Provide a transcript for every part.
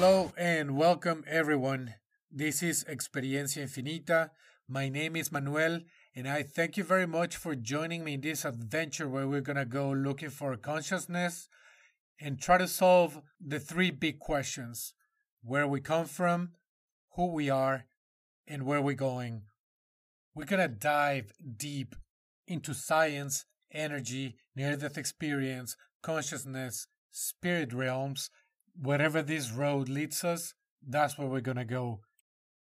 Hello and welcome everyone. This is Experiencia Infinita. My name is Manuel and I thank you very much for joining me in this adventure where we're going to go looking for consciousness and try to solve the three big questions where we come from, who we are, and where we're going. We're going to dive deep into science, energy, near death experience, consciousness, spirit realms. Wherever this road leads us, that's where we're going to go.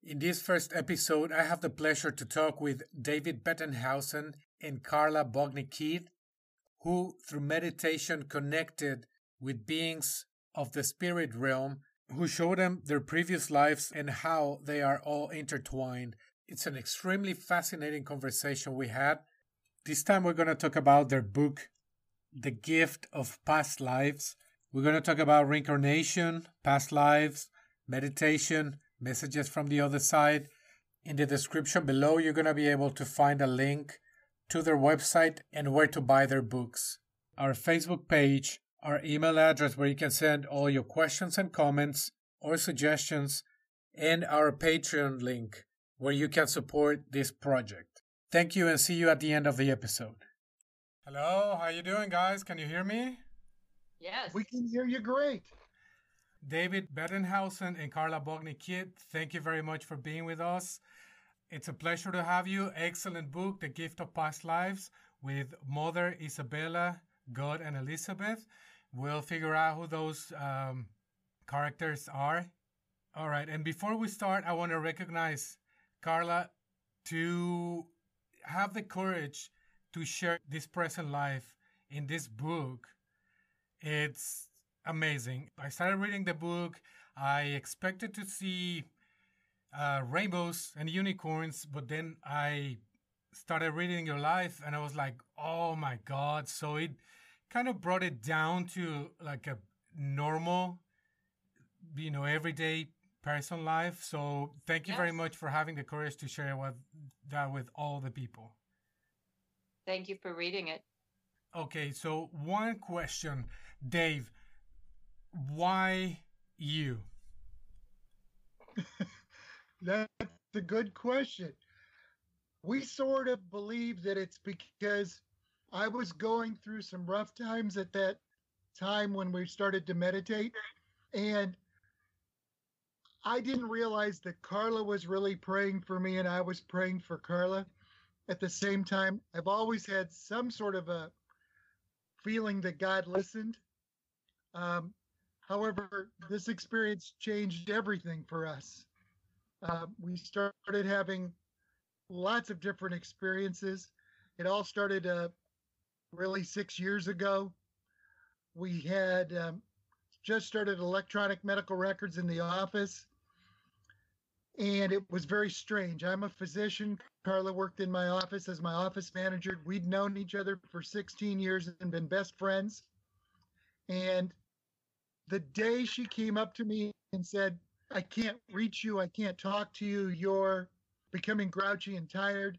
In this first episode, I have the pleasure to talk with David Bettenhausen and Carla Bogny-Keith, who, through meditation, connected with beings of the spirit realm who show them their previous lives and how they are all intertwined. It's an extremely fascinating conversation we had. This time, we're going to talk about their book, The Gift of Past Lives. We're going to talk about reincarnation, past lives, meditation, messages from the other side. In the description below, you're going to be able to find a link to their website and where to buy their books. Our Facebook page, our email address where you can send all your questions and comments or suggestions, and our Patreon link where you can support this project. Thank you and see you at the end of the episode. Hello, how you doing guys? Can you hear me? Yes. We can hear you great. David Bettenhausen and Carla Bogny-Keith, thank you very much for being with us. It's a pleasure to have you. Excellent book, The Gift of Past Lives, with Mother Isabella, God, and Elizabeth. We'll figure out who those um, characters are. All right, and before we start, I want to recognize Carla to have the courage to share this present life in this book. It's amazing. I started reading the book. I expected to see uh, rainbows and unicorns, but then I started reading your life and I was like, oh my God. So it kind of brought it down to like a normal, you know, everyday person life. So thank you Yes. very much for having the courage to share with, that with all the people. Thank you for reading it. Okay, so one question, Dave. Why you? That's a good question. We sort of believe that it's because I was going through some rough times at that time when we started to meditate. And I didn't realize that Carla was really praying for me and I was praying for Carla at the same time. I've always had some sort of a feeling that God listened. Um, however, this experience changed everything for us. Uh, we started having lots of different experiences. It all started uh, really six years ago. We had um, just started electronic medical records in the office, and it was very strange. I'm a physician. Carla worked in my office as my office manager. We'd known each other for 16 years and been best friends. And the day she came up to me and said, I can't reach you. I can't talk to you. You're becoming grouchy and tired.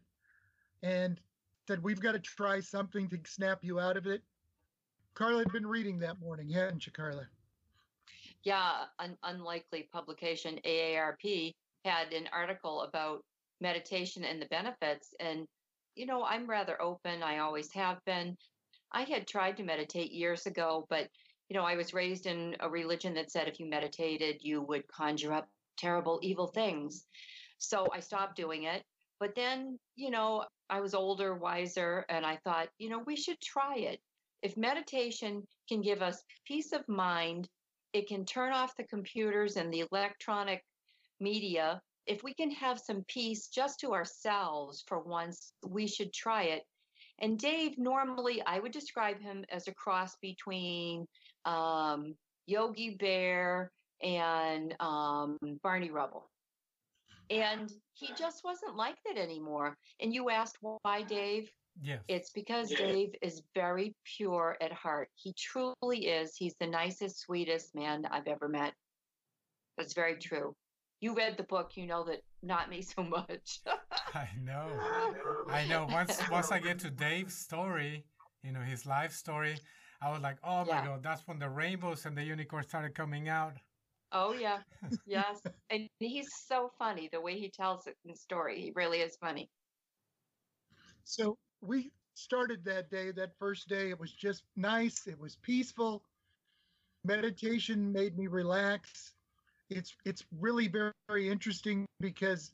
And said, We've got to try something to snap you out of it. Carla had been reading that morning, hadn't you, Carla? Yeah, an unlikely publication, AARP, had an article about meditation and the benefits. And, you know, I'm rather open. I always have been. I had tried to meditate years ago, but, you know, I was raised in a religion that said if you meditated, you would conjure up terrible, evil things. So I stopped doing it. But then, you know, I was older, wiser, and I thought, you know, we should try it. If meditation can give us peace of mind, it can turn off the computers and the electronic media. If we can have some peace just to ourselves for once, we should try it. And Dave, normally I would describe him as a cross between um, Yogi Bear and um, Barney Rubble. And he just wasn't like that anymore. And you asked why, Dave? Yes. It's because Dave is very pure at heart. He truly is. He's the nicest, sweetest man I've ever met. That's very true. You read the book, you know that not me so much. I know. I know. Once once I get to Dave's story, you know, his life story, I was like, oh my Yeah. god, that's when the rainbows and the unicorns started coming out. Oh yeah, yes, and he's so funny the way he tells it in the story. He really is funny. So we started that day. That first day, it was just nice. It was peaceful. Meditation made me relax. It's it's really very very interesting because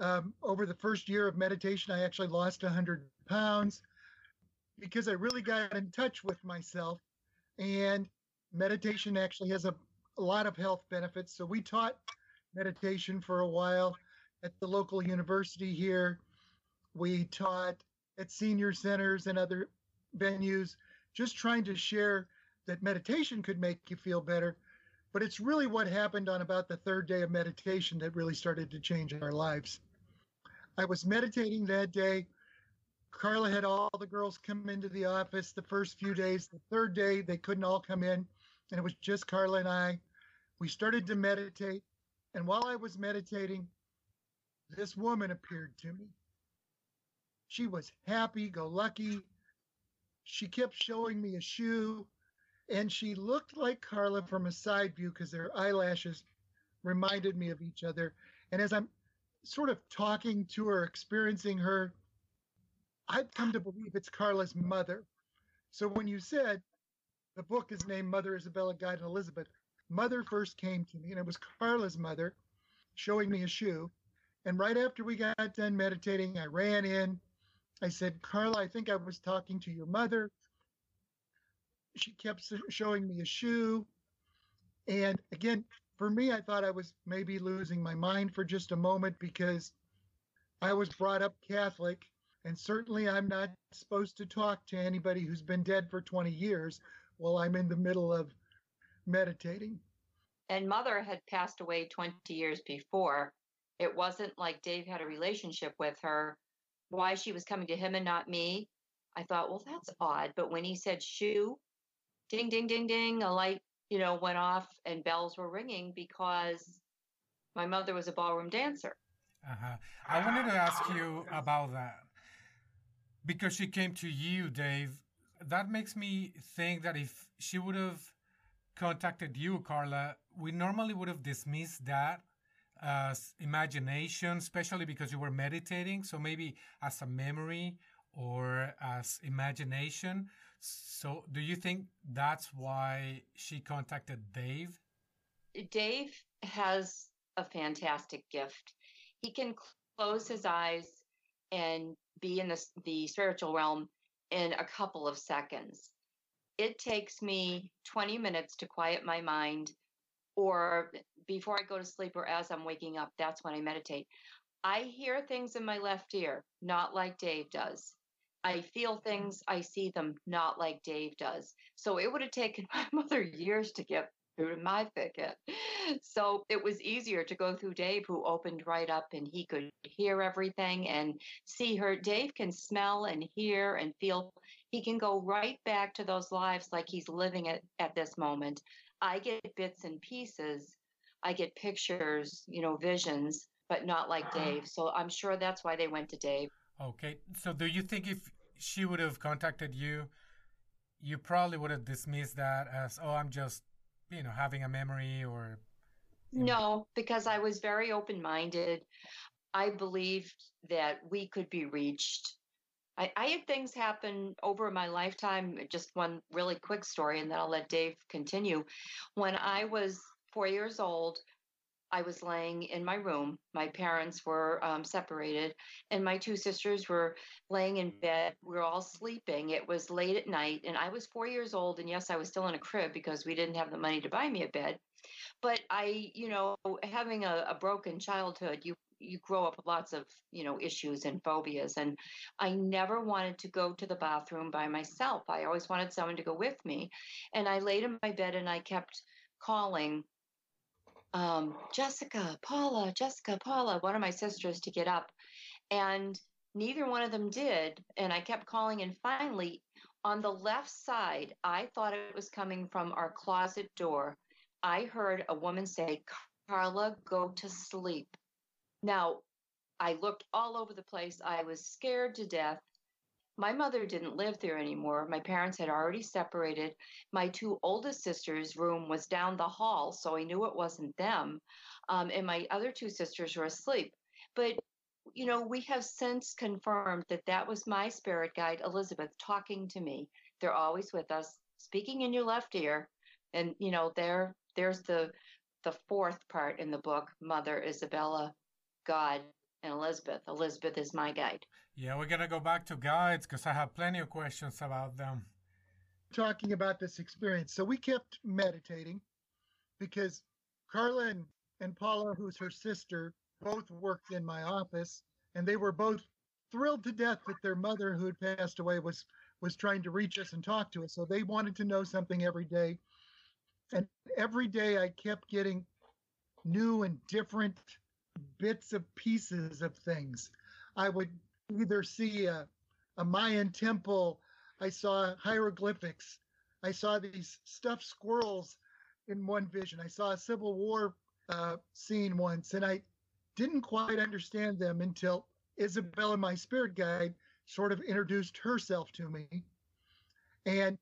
um, over the first year of meditation, I actually lost 100 pounds because I really got in touch with myself. And meditation actually has a a lot of health benefits. So we taught meditation for a while at the local university here. We taught at senior centers and other venues, just trying to share that meditation could make you feel better. But it's really what happened on about the third day of meditation that really started to change our lives. I was meditating that day. Carla had all the girls come into the office the first few days. The third day, they couldn't all come in, and it was just Carla and I we started to meditate. And while I was meditating, this woman appeared to me. She was happy go lucky. She kept showing me a shoe, and she looked like Carla from a side view because their eyelashes reminded me of each other. And as I'm sort of talking to her, experiencing her, I've come to believe it's Carla's mother. So when you said the book is named Mother Isabella Guide and Elizabeth, mother first came to me, and it was Carla's mother showing me a shoe. And right after we got done meditating, I ran in. I said, Carla, I think I was talking to your mother. She kept showing me a shoe. And again, for me, I thought I was maybe losing my mind for just a moment because I was brought up Catholic. And certainly, I'm not supposed to talk to anybody who's been dead for 20 years while I'm in the middle of meditating. And mother had passed away 20 years before. It wasn't like Dave had a relationship with her. Why she was coming to him and not me, I thought, well, that's odd. But when he said shoe, ding, ding, ding, ding, a light, you know, went off and bells were ringing because my mother was a ballroom dancer. Uh-huh. I wanted to ask you about that because she came to you, Dave. That makes me think that if she would have contacted you, Carla, we normally would have dismissed that as imagination, especially because you were meditating. So maybe as a memory or as imagination. So do you think that's why she contacted Dave? Dave has a fantastic gift. He can close his eyes and be in the, the spiritual realm in a couple of seconds it takes me 20 minutes to quiet my mind or before I go to sleep or as I'm waking up, that's when I meditate. I hear things in my left ear, not like Dave does. I feel mm. things, I see them, not like Dave does. So it would have taken my mother years to get through my thicket. So it was easier to go through Dave, who opened right up and he could hear everything and see her. Dave can smell and hear and feel. He can go right back to those lives like he's living it at this moment. I get bits and pieces. I get pictures, you know, visions, but not like Dave. So I'm sure that's why they went to Dave. Okay. So do you think if she would have contacted you, you probably would have dismissed that as, oh, I'm just you know having a memory or no because i was very open minded i believed that we could be reached. I, I had things happen over my lifetime just one really quick story and then i'll let dave continue. When i was four years old I was laying in my room. My parents were um, separated, and my two sisters were laying in bed. We were all sleeping. It was late at night, and I was four years old. And yes, I was still in a crib because we didn't have the money to buy me a bed. But I, you know, having a, a broken childhood, you you grow up with lots of you know issues and phobias and i never wanted to go to the bathroom by myself i always wanted someone to go with me and i laid in my bed and i kept calling um, Jessica, Paula, Jessica, Paula, one of my sisters to get up. And neither one of them did. And I kept calling. And finally, on the left side, I thought it was coming from our closet door. I heard a woman say, Carla, go to sleep. Now, I looked all over the place. I was scared to death. My mother didn't live there anymore. My parents had already separated. My two oldest sisters' room was down the hall, so I knew it wasn't them. Um, and my other two sisters were asleep. But, you know, we have since confirmed that that was my spirit guide, Elizabeth, talking to me. They're always with us, speaking in your left ear. And, you know, there, there's the, the fourth part in the book, Mother Isabella, God, and Elizabeth. Elizabeth is my guide. Yeah, we're going to go back to guides because I have plenty of questions about them. Talking about this experience. So we kept meditating because Carla and, and Paula, who's her sister, both worked in my office and they were both thrilled to death that their mother who had passed away was was trying to reach us and talk to us. So they wanted to know something every day. And every day I kept getting new and different bits of pieces of things. I would either see a, a Mayan temple, I saw hieroglyphics, I saw these stuffed squirrels in one vision, I saw a Civil War uh, scene once, and I didn't quite understand them until Isabella, my spirit guide, sort of introduced herself to me. And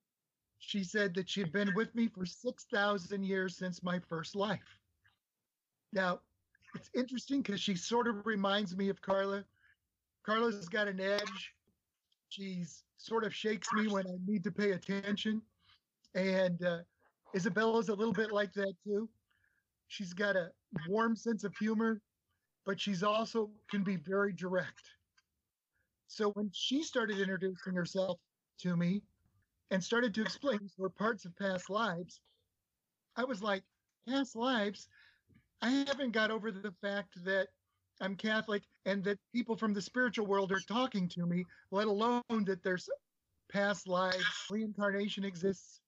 she said that she had been with me for 6,000 years since my first life. Now, it's interesting because she sort of reminds me of Carla. Carla's got an edge. She's sort of shakes me when I need to pay attention. And uh, Isabella's a little bit like that too. She's got a warm sense of humor, but she's also can be very direct. So when she started introducing herself to me and started to explain her parts of past lives, I was like, past lives? I haven't got over the fact that I'm Catholic and that people from the spiritual world are talking to me, let alone that there's past lives, reincarnation exists.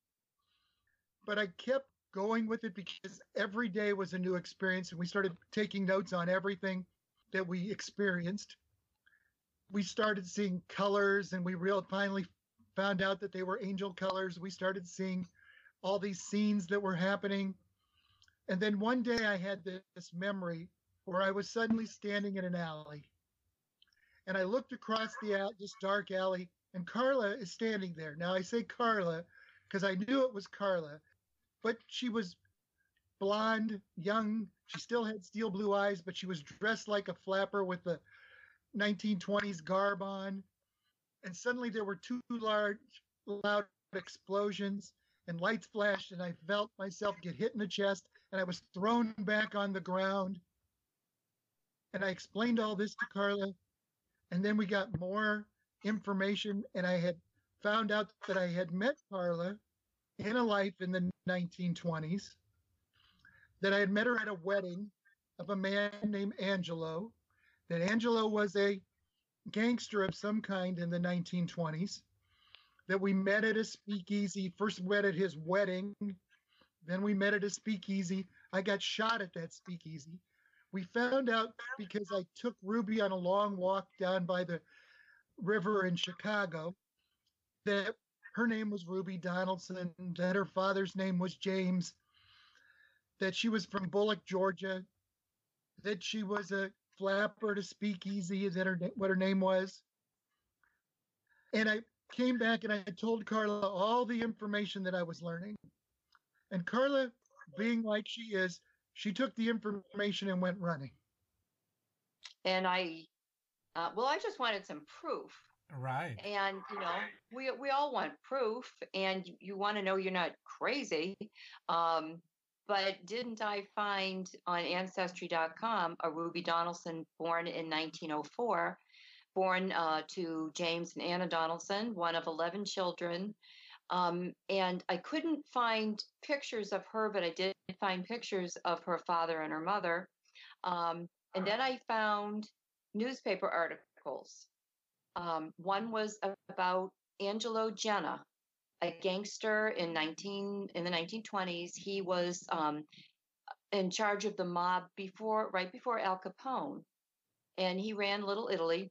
But I kept going with it because every day was a new experience and we started taking notes on everything that we experienced. We started seeing colors and we real finally found out that they were angel colors. We started seeing all these scenes that were happening and then one day I had this memory where I was suddenly standing in an alley. And I looked across the this dark alley, and Carla is standing there. Now I say Carla because I knew it was Carla, but she was blonde, young. She still had steel blue eyes, but she was dressed like a flapper with the 1920s garb on. And suddenly there were two large, loud explosions, and lights flashed, and I felt myself get hit in the chest and I was thrown back on the ground. And I explained all this to Carla. And then we got more information, and I had found out that I had met Carla in a life in the 1920s, that I had met her at a wedding of a man named Angelo, that Angelo was a gangster of some kind in the 1920s, that we met at a speakeasy, first met at his wedding, then we met at a speakeasy. I got shot at that speakeasy. We found out because I took Ruby on a long walk down by the river in Chicago that her name was Ruby Donaldson, that her father's name was James, that she was from Bullock, Georgia, that she was a flapper to speakeasy, that her what her name was. And I came back and I told Carla all the information that I was learning. And Carla, being like she is, she took the information and went running. And I, uh, well, I just wanted some proof. Right. And you know, we we all want proof, and you, you want to know you're not crazy. Um, but didn't I find on Ancestry.com a Ruby Donaldson born in 1904, born uh, to James and Anna Donaldson, one of 11 children, um, and I couldn't find pictures of her, but I did find pictures of her father and her mother. Um, and then I found newspaper articles. Um, one was about Angelo Genna, a gangster in 19 in the 1920s. He was um, in charge of the mob before, right before Al Capone, and he ran Little Italy.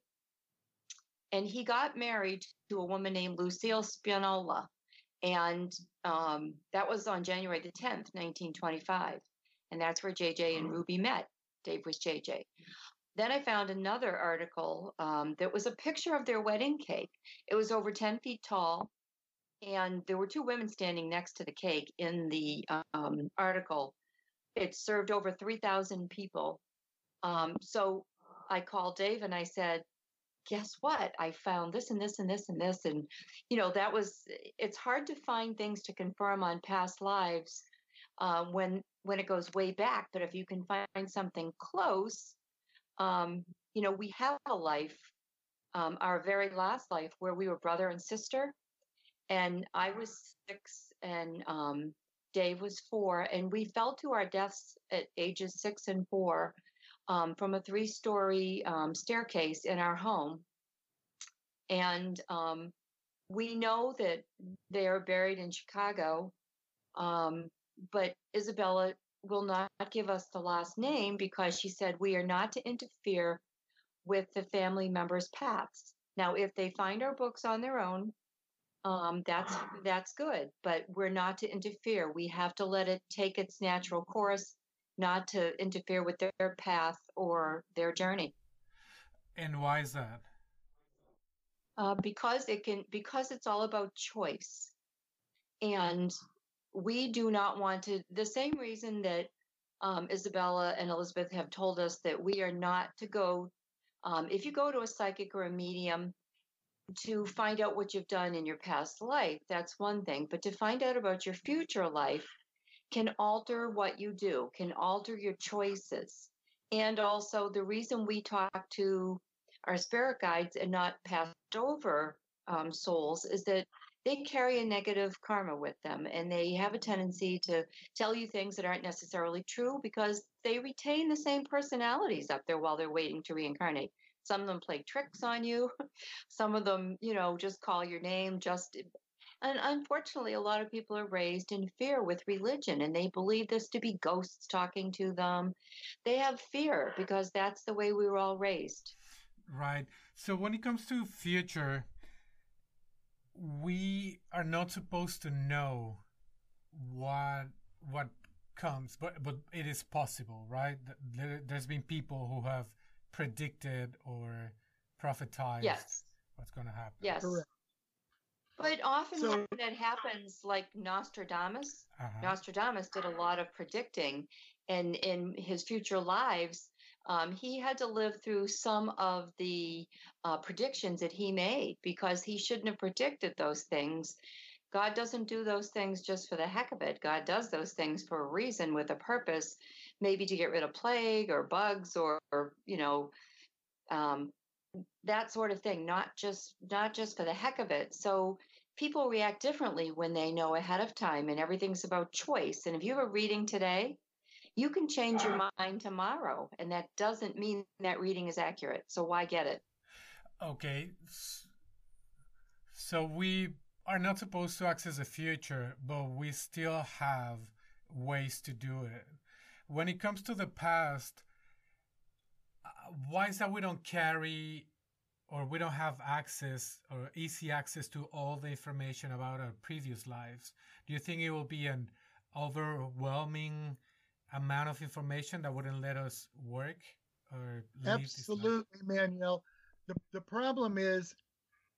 And he got married to a woman named Lucille Spingola and um, that was on January the 10th, 1925. And that's where JJ and Ruby met. Dave was JJ. Then I found another article um, that was a picture of their wedding cake. It was over 10 feet tall, and there were two women standing next to the cake in the um, article. It served over 3,000 people. Um, so I called Dave and I said, guess what? I found this and this and this and this. And, you know, that was, it's hard to find things to confirm on past lives uh, when, when it goes way back. But if you can find something close, um, you know, we have a life, um, our very last life where we were brother and sister. And I was six and um, Dave was four. And we fell to our deaths at ages six and four um, from a three story um, staircase in our home. And um, we know that they are buried in Chicago, um, but Isabella will not give us the last name because she said we are not to interfere with the family members' paths. Now, if they find our books on their own, um, that's that's good, but we're not to interfere. We have to let it take its natural course not to interfere with their path or their journey. And why is that? Uh, because it can because it's all about choice, and we do not want to. The same reason that um, Isabella and Elizabeth have told us that we are not to go. Um, if you go to a psychic or a medium to find out what you've done in your past life, that's one thing. But to find out about your future life, can alter what you do, can alter your choices. And also, the reason we talk to our spirit guides and not passed over um, souls is that they carry a negative karma with them and they have a tendency to tell you things that aren't necessarily true because they retain the same personalities up there while they're waiting to reincarnate. Some of them play tricks on you. Some of them, you know, just call your name just and unfortunately, a lot of people are raised in fear with religion and they believe this to be ghosts talking to them. They have fear because that's the way we were all raised. Right. So when it comes to future, we are not supposed to know what what comes, but but it is possible, right? There, has been people who have predicted or prophesized yes. what's going to happen. Yes. Correct. But often so, when that happens, like Nostradamus, uh-huh. Nostradamus did a lot of predicting, and in his future lives, um, he had to live through some of the uh, predictions that he made because he shouldn't have predicted those things. God doesn't do those things just for the heck of it. God does those things for a reason with a purpose, maybe to get rid of plague or bugs or, or you know, um, that sort of thing not just not just for the heck of it. So people react differently when they know ahead of time and everything's about choice. And if you have a reading today you can change your mind tomorrow. And that doesn't mean that reading is accurate. So why get it? Okay. So we are not supposed to access the future but we still have ways to do it. When it comes to the past why is that we don't carry or we don't have access or easy access to all the information about our previous lives? Do you think it will be an overwhelming amount of information that wouldn't let us work or absolutely manuel. The, the problem is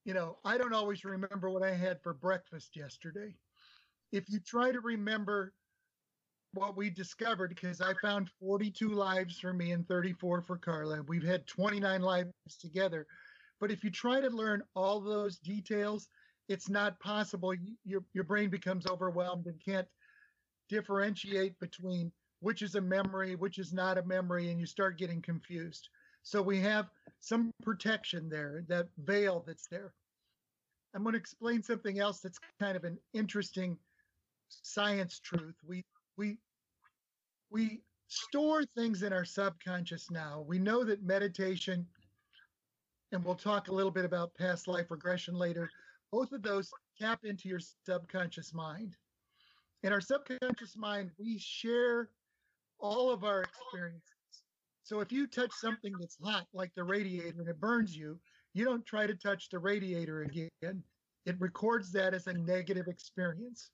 you know i don't always remember what i had for breakfast yesterday. If you try to remember what we discovered because I found 42 lives for me and 34 for Carla. We've had 29 lives together. But if you try to learn all those details, it's not possible. Your, your brain becomes overwhelmed and can't differentiate between which is a memory, which is not a memory, and you start getting confused. So we have some protection there, that veil that's there. I'm going to explain something else that's kind of an interesting science truth. We we we store things in our subconscious now. We know that meditation, and we'll talk a little bit about past life regression later, both of those tap into your subconscious mind. In our subconscious mind, we share all of our experiences. So if you touch something that's hot, like the radiator, and it burns you, you don't try to touch the radiator again. It records that as a negative experience.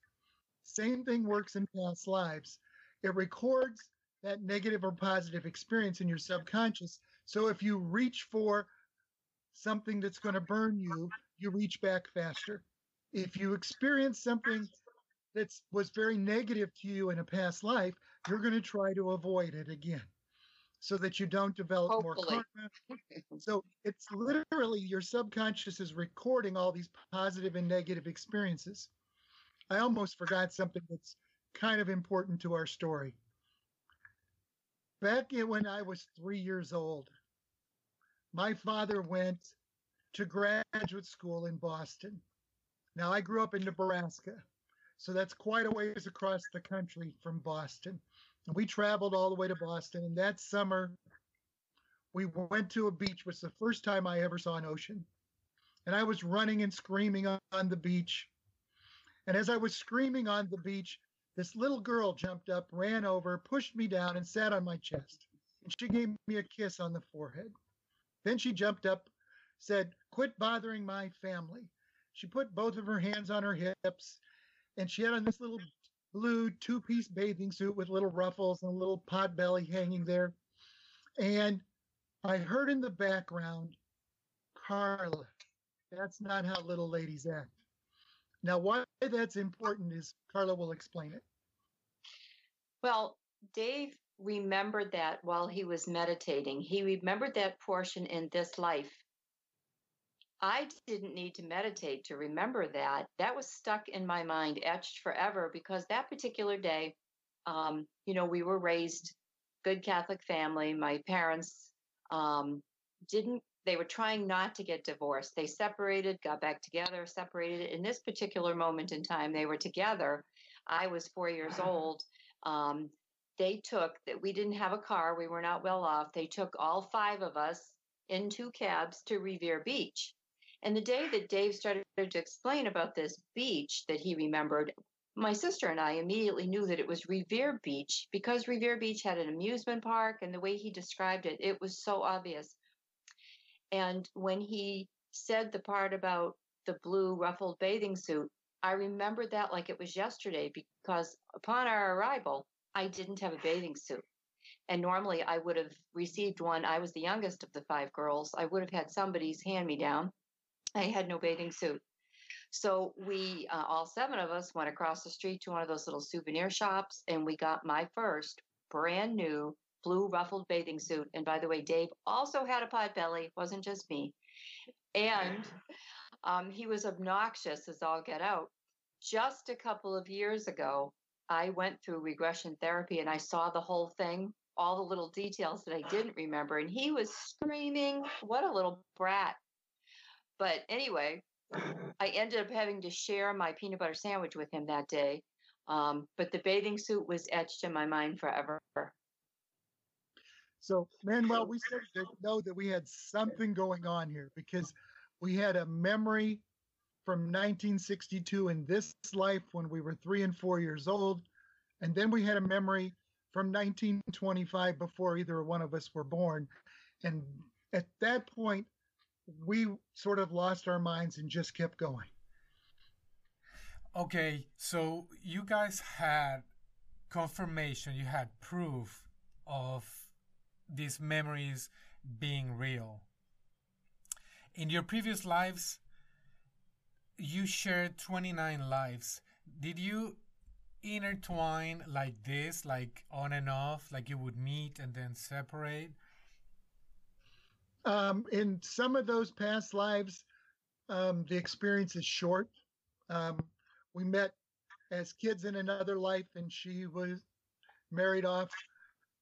Same thing works in past lives. It records that negative or positive experience in your subconscious So if you reach for something that's going to burn you, you reach back faster. If you experience something that was very negative to you in a past life, you're going to try to avoid it again so that you don't develop Hopefully. more karma. so it's literally your subconscious is recording all these positive and negative experiences. I almost forgot something that's kind of important to our story. Back when I was three years old, my father went to graduate school in Boston. Now, I grew up in Nebraska, so that's quite a ways across the country from Boston. And we traveled all the way to Boston, and that summer we went to a beach, which was the first time I ever saw an ocean. And I was running and screaming on the beach. And as I was screaming on the beach, this little girl jumped up, ran over, pushed me down, and sat on my chest. And she gave me a kiss on the forehead. Then she jumped up, said, Quit bothering my family. She put both of her hands on her hips, and she had on this little blue two piece bathing suit with little ruffles and a little pot belly hanging there. And I heard in the background, Carla, that's not how little ladies act. Now, why that's important is Carla will explain it. Well, Dave remembered that while he was meditating. He remembered that portion in this life. I didn't need to meditate to remember that. That was stuck in my mind, etched forever, because that particular day, um, you know, we were raised good Catholic family. My parents um, didn't they were trying not to get divorced. They separated, got back together, separated. In this particular moment in time, they were together. I was four years old. Um, they took that we didn't have a car, we were not well off. They took all five of us in two cabs to Revere Beach. And the day that Dave started to explain about this beach that he remembered, my sister and I immediately knew that it was Revere Beach because Revere Beach had an amusement park and the way he described it, it was so obvious. And when he said the part about the blue ruffled bathing suit, I remembered that like it was yesterday because upon our arrival, I didn't have a bathing suit. And normally I would have received one. I was the youngest of the five girls. I would have had somebody's hand me down. I had no bathing suit. So we, uh, all seven of us, went across the street to one of those little souvenir shops and we got my first brand new blue ruffled bathing suit. And by the way, Dave also had a pot belly, wasn't just me. And um, he was obnoxious as all get out. Just a couple of years ago, I went through regression therapy and I saw the whole thing, all the little details that I didn't remember. And he was screaming, What a little brat. But anyway, I ended up having to share my peanut butter sandwich with him that day. Um, but the bathing suit was etched in my mind forever. So, Manuel, we started to know that we had something going on here because we had a memory from 1962 in this life when we were three and four years old. And then we had a memory from 1925 before either one of us were born. And at that point, we sort of lost our minds and just kept going. Okay, so you guys had confirmation, you had proof of these memories being real. In your previous lives, you shared 29 lives. Did you intertwine like this, like on and off, like you would meet and then separate? Um, in some of those past lives, um, the experience is short. Um, we met as kids in another life, and she was married off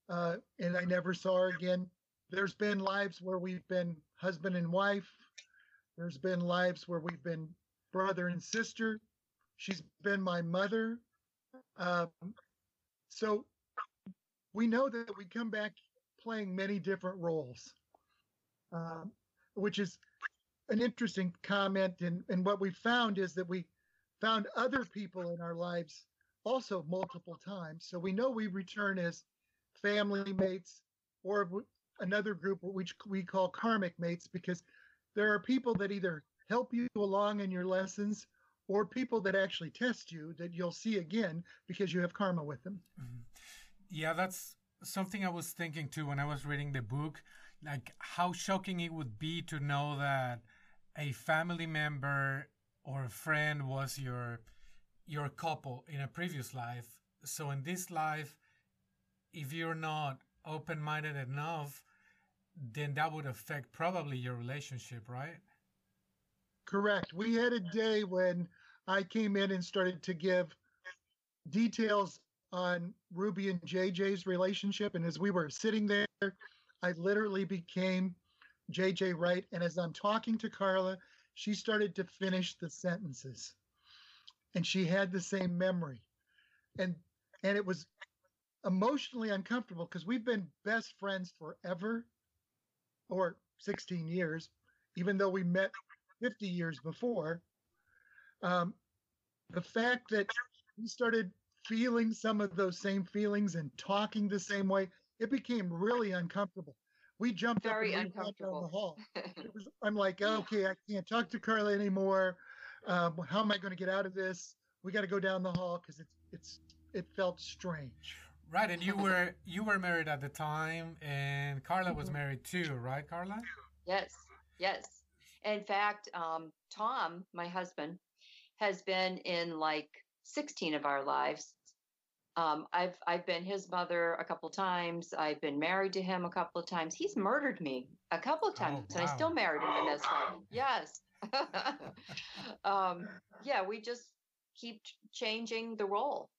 uh, and I never saw her again. There's been lives where we've been husband and wife. There's been lives where we've been brother and sister. She's been my mother. Um, so we know that we come back playing many different roles, um, which is an interesting comment. And, and what we found is that we found other people in our lives also multiple times. So we know we return as family mates, or another group which we call karmic mates because there are people that either help you along in your lessons or people that actually test you that you'll see again because you have karma with them. Mm-hmm. Yeah, that's something I was thinking too when I was reading the book. like how shocking it would be to know that a family member or a friend was your your couple in a previous life. So in this life, if you're not open-minded enough, then that would affect probably your relationship, right? Correct. We had a day when I came in and started to give details on Ruby and JJ's relationship. And as we were sitting there, I literally became JJ Wright. And as I'm talking to Carla, she started to finish the sentences. And she had the same memory. And and it was emotionally uncomfortable because we've been best friends forever or 16 years, even though we met 50 years before. Um, the fact that we started feeling some of those same feelings and talking the same way, it became really uncomfortable. We jumped Very uncomfortable. down the hall. Was, I'm like, okay, I can't talk to Carla anymore. Um, how am I going to get out of this? We got to go down the hall because it's it's it felt strange. Right, and you were you were married at the time, and Carla was married too, right, Carla? Yes, yes. In fact, um, Tom, my husband, has been in like 16 of our lives. Um, I've I've been his mother a couple times. I've been married to him a couple of times. He's murdered me a couple of times, Oh, and I still married him in this life. Yes. um, yeah, we just keep changing the role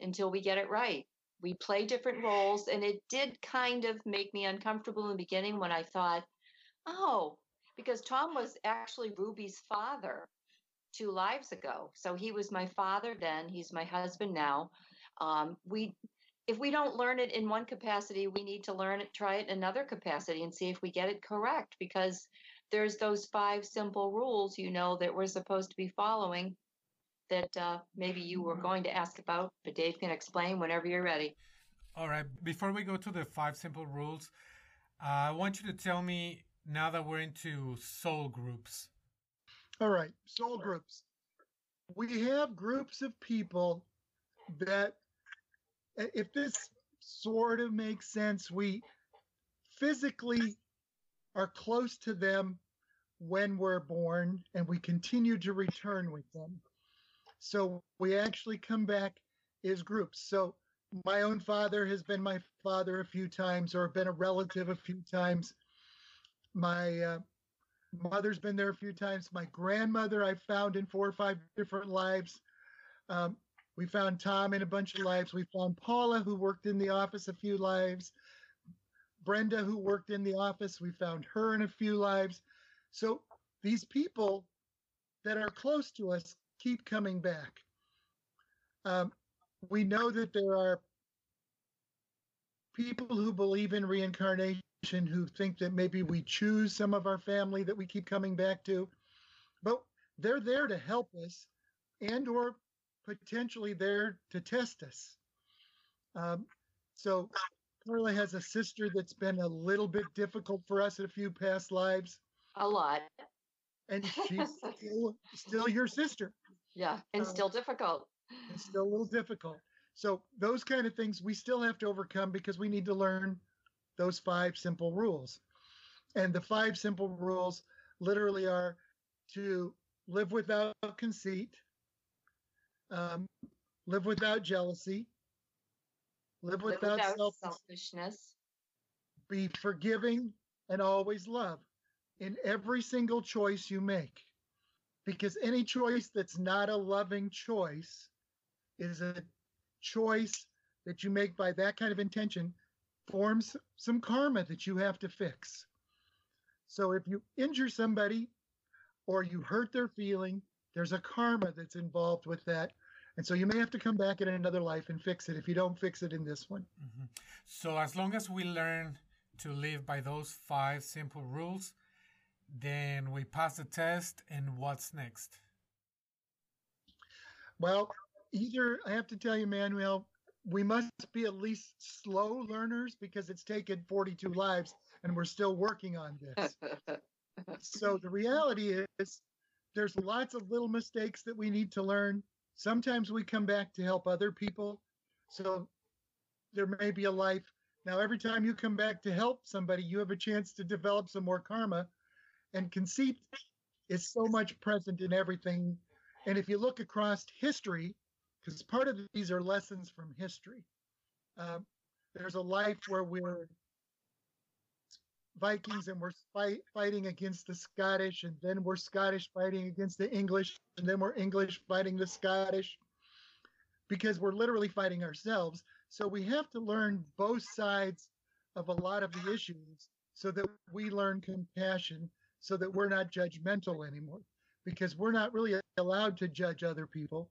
until we get it right. We play different roles, and it did kind of make me uncomfortable in the beginning when I thought, oh, because Tom was actually Ruby's father two lives ago. So he was my father then. He's my husband now. Um, we, if we don't learn it in one capacity, we need to learn it, try it in another capacity, and see if we get it correct. Because there's those five simple rules, you know, that we're supposed to be following. That uh, maybe you were going to ask about, but Dave can explain whenever you're ready. All right. Before we go to the five simple rules, uh, I want you to tell me now that we're into soul groups. All right, soul groups. We have groups of people that, if this sort of makes sense, we physically are close to them when we're born and we continue to return with them. So we actually come back as groups. So my own father has been my father a few times or been a relative a few times. My uh, mother's been there a few times. My grandmother I found in four or five different lives. Um, we found Tom in a bunch of lives. We found Paula, who worked in the office a few lives. Brenda, who worked in the office, we found her in a few lives. So these people that are close to us keep coming back. Um, we know that there are people who believe in reincarnation who think that maybe we choose some of our family that we keep coming back to but they're there to help us and or potentially there to test us um, so carla has a sister that's been a little bit difficult for us in a few past lives A lot. and she's still, still your sister Yeah. And Um, still difficult. it's still a little difficult. So those kind of things we still have to overcome because we need to learn those five simple rules. And the five simple rules literally are to live without conceit, um, live without jealousy, live Live without, without self, selfishness. be forgiving, and always love in every single choice you make. Because any choice that's not a loving choice is a choice that you make by that kind of intention forms some karma that you have to fix. So if you injure somebody or you hurt their feeling, there's a karma that's involved with that. And so you may have to come back in another life and fix it if you don't fix it in this one. Mhm. So as long as we learn to live by those five simple rules, then we pass the test. And what's next? Well, either I have to tell you, Manuel, we must be at least slow learners because it's taken 42 lives and we're still working on this. so the reality is there's lots of little mistakes that we need to learn. Sometimes we come back to help other people. So there may be a life Now, every time you come back to help somebody, you have a chance to develop some more karma. And conceit is so much present in everything. And if you look across history, because part of these are lessons from history, uh, there's a life where we're Vikings and we're fight, fighting against the Scottish, and then we're Scottish fighting against the English, and then we're English fighting the Scottish because we're literally fighting ourselves. So we have to learn both sides of a lot of the issues so that we learn compassion so that we're not judgmental anymore because we're not really allowed to judge other people.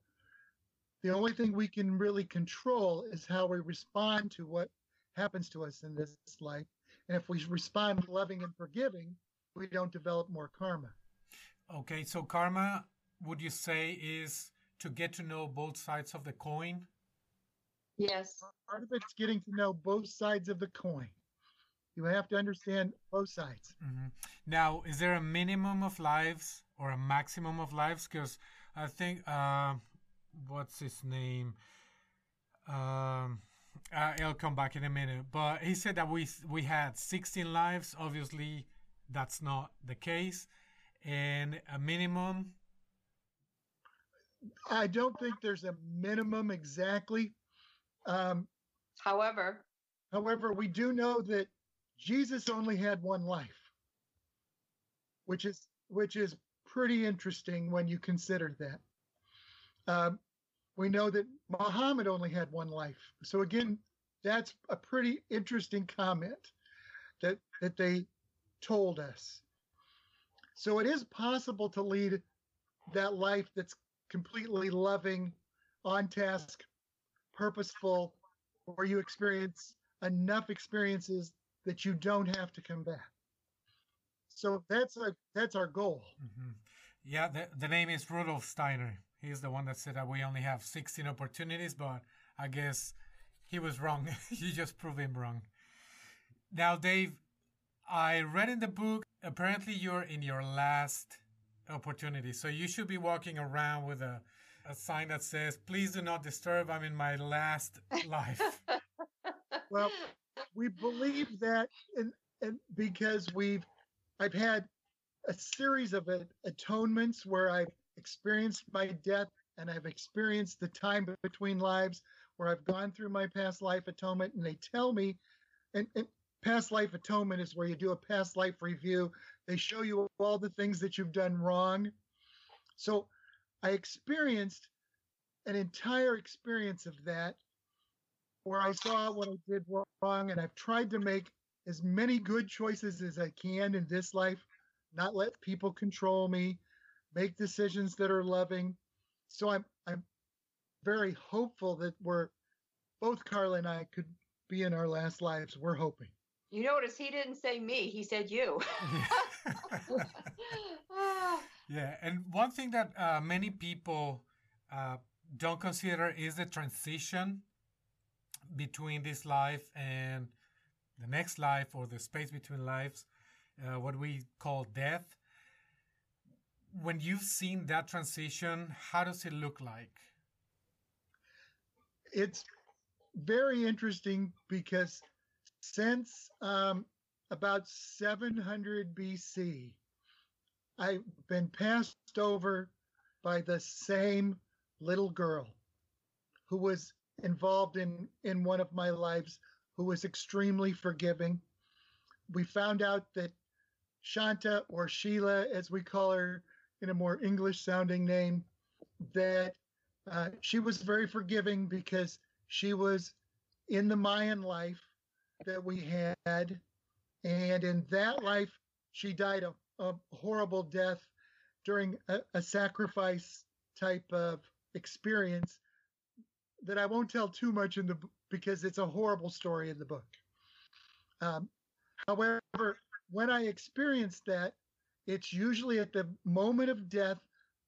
The only thing we can really control is how we respond to what happens to us in this life. And if we respond loving and forgiving, we don't develop more karma. Okay, so karma, would you say, is to get to know both sides of the coin? Yes. Part of it's getting to know both sides of the coin. You have to understand both sides. Mm-hmm. Now, is there a minimum of lives or a maximum of lives? Because I think, uh, what's his name? Um, uh, I'll come back in a minute. But he said that we we had 16 lives. Obviously, that's not the case, and a minimum. I don't think there's a minimum exactly. Um, however, however, we do know that Jesus only had one life, which is which is pretty interesting when you consider that. Um, we know that Muhammad only had one life. So again, that's a pretty interesting comment that that they told us. So it is possible to lead that life that's completely loving, on task, purposeful, where you experience enough experiences that you don't have to come back. So that's a that's our goal. Mm-hmm. Yeah, the, the name is Rudolf Steiner. He's the one that said that we only have 16 opportunities, but I guess he was wrong. you just proved him wrong. Now, Dave, I read in the book, apparently you're in your last opportunity. So you should be walking around with a, a sign that says, please do not disturb. I'm in my last life. well, we believe that and, and because we've, I've had a series of atonements where I've experienced my death and I've experienced the time between lives where I've gone through my past life atonement and they tell me, and, and past life atonement is where you do a past life review. They show you all the things that you've done wrong. So I experienced an entire experience of that where I saw what I did wrong and I've tried to make as many good choices as I can in this life, not let people control me, make decisions that are loving. So I'm I'm very hopeful that we're both Carla and I could be in our last lives. We're hoping. You notice he didn't say me, he said you. yeah, and one thing that uh, many people uh, don't consider is the transition between this life and the next life or the space between lives, uh, what we call death. When you've seen that transition, how does it look like? It's very interesting because since um, about 700 BC, I've been passed over by the same little girl who was involved in in one of my lives who was extremely forgiving. We found out that Shanta or Sheila, as we call her in a more English sounding name, that uh, she was very forgiving because she was in the Mayan life that we had. And in that life, she died a, a horrible death during a, a sacrifice type of experience that I won't tell too much in the because it's a horrible story in the book. Um, however, when I experienced that, it's usually at the moment of death.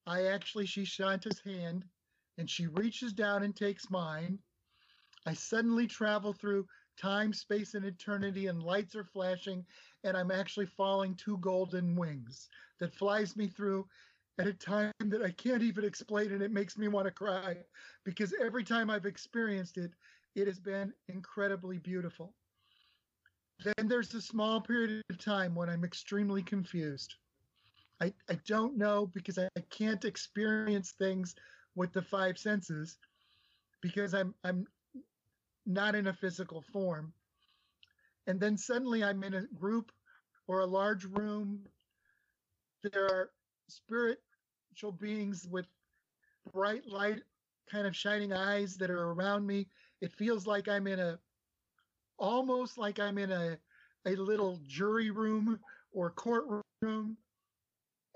I actually she Shanta's hand, and she reaches down and takes mine. I suddenly travel through time, space, and eternity, and lights are flashing, and I'm actually falling two golden wings that flies me through at a time that I can't even explain, and it makes me want to cry because every time I've experienced it, it has been incredibly beautiful. then there's a small period of time when I'm extremely confused. I, I don't know because I, I can't experience things with the five senses because I'm I'm not in a physical form. And then suddenly I'm in a group or a large room. There are spiritual beings with bright light kind of shining eyes that are around me. It feels like I'm in a almost like I'm in a a little jury room or courtroom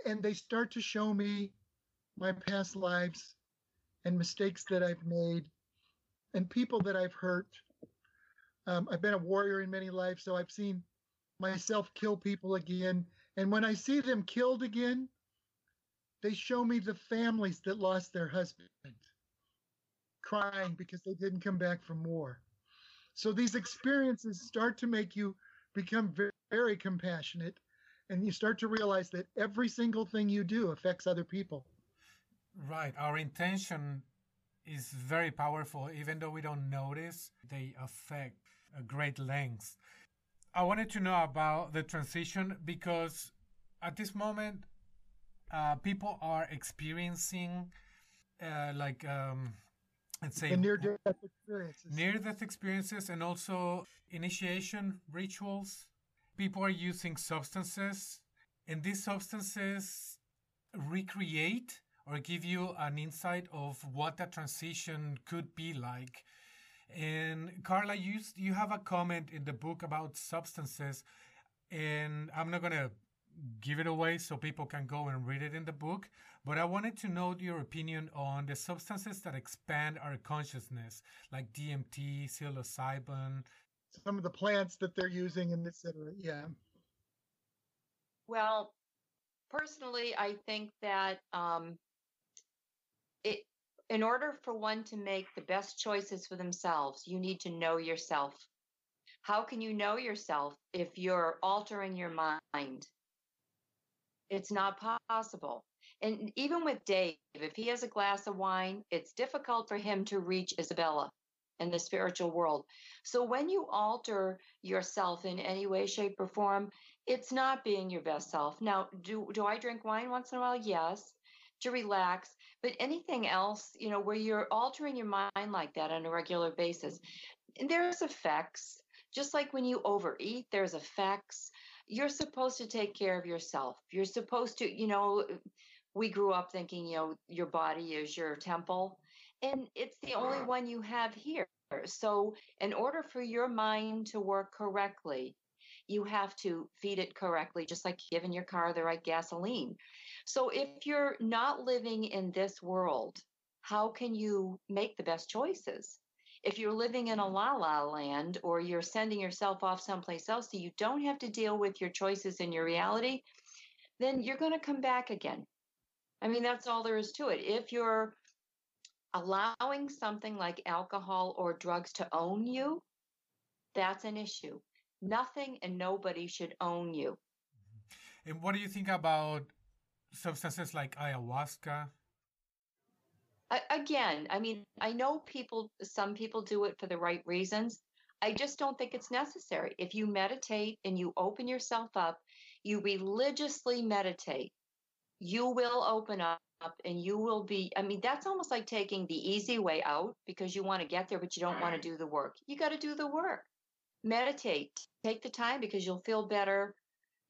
and they start to show me my past lives and mistakes that I've made and people that I've hurt. Um, I've been a warrior in many lives, so I've seen myself kill people again. And when I see them killed again, they show me the families that lost their husband crying because they didn't come back from war. So these experiences start to make you become very, very compassionate and you start to realize that every single thing you do affects other people. Right. Our intention is very powerful, even though we don't notice, they affect a great length. I wanted to know about the transition because at this moment, uh, people are experiencing uh, like um, let's say near death experiences, near death experiences, and also initiation rituals. People are using substances, and these substances recreate or give you an insight of what that transition could be like. And Carla, you you have a comment in the book about substances, and I'm not gonna give it away so people can go and read it in the book. But I wanted to know your opinion on the substances that expand our consciousness, like DMT, psilocybin. Some of the plants that they're using and etc. Yeah. Well, personally, I think that um, it, in order for one to make the best choices for themselves, you need to know yourself. How can you know yourself if you're altering your mind? It's not possible. And even with Dave, if he has a glass of wine, it's difficult for him to reach Isabella in the spiritual world. So when you alter yourself in any way, shape, or form, it's not being your best self. Now, do do I drink wine once in a while? Yes, to relax. But anything else, you know, where you're altering your mind like that on a regular basis, there's effects. Just like when you overeat, there's effects. You're supposed to take care of yourself. You're supposed to, you know, uh, we grew up thinking, you know, your body is your temple, and it's the only one you have here. So, in order for your mind to work correctly, you have to feed it correctly, just like giving your car the right gasoline. So, if you're not living in this world, how can you make the best choices? If you're living in a la la land or you're sending yourself off someplace else so you don't have to deal with your choices in your reality, then you're going to come back again. I mean, that's all there is to it. If you're allowing something like alcohol or drugs to own you, that's an issue. Nothing and nobody should own you. Mm-hmm. And what do you think about substances like ayahuasca? Again, I mean, I know people, some people do it for the right reasons. I just don't think it's necessary. If you meditate and you open yourself up, you religiously meditate, you will open up and you will be i mean that's almost like taking the easy way out because you want to get there but you don't want to do the work. You got to do the work. Meditate. Take the time because you'll feel better.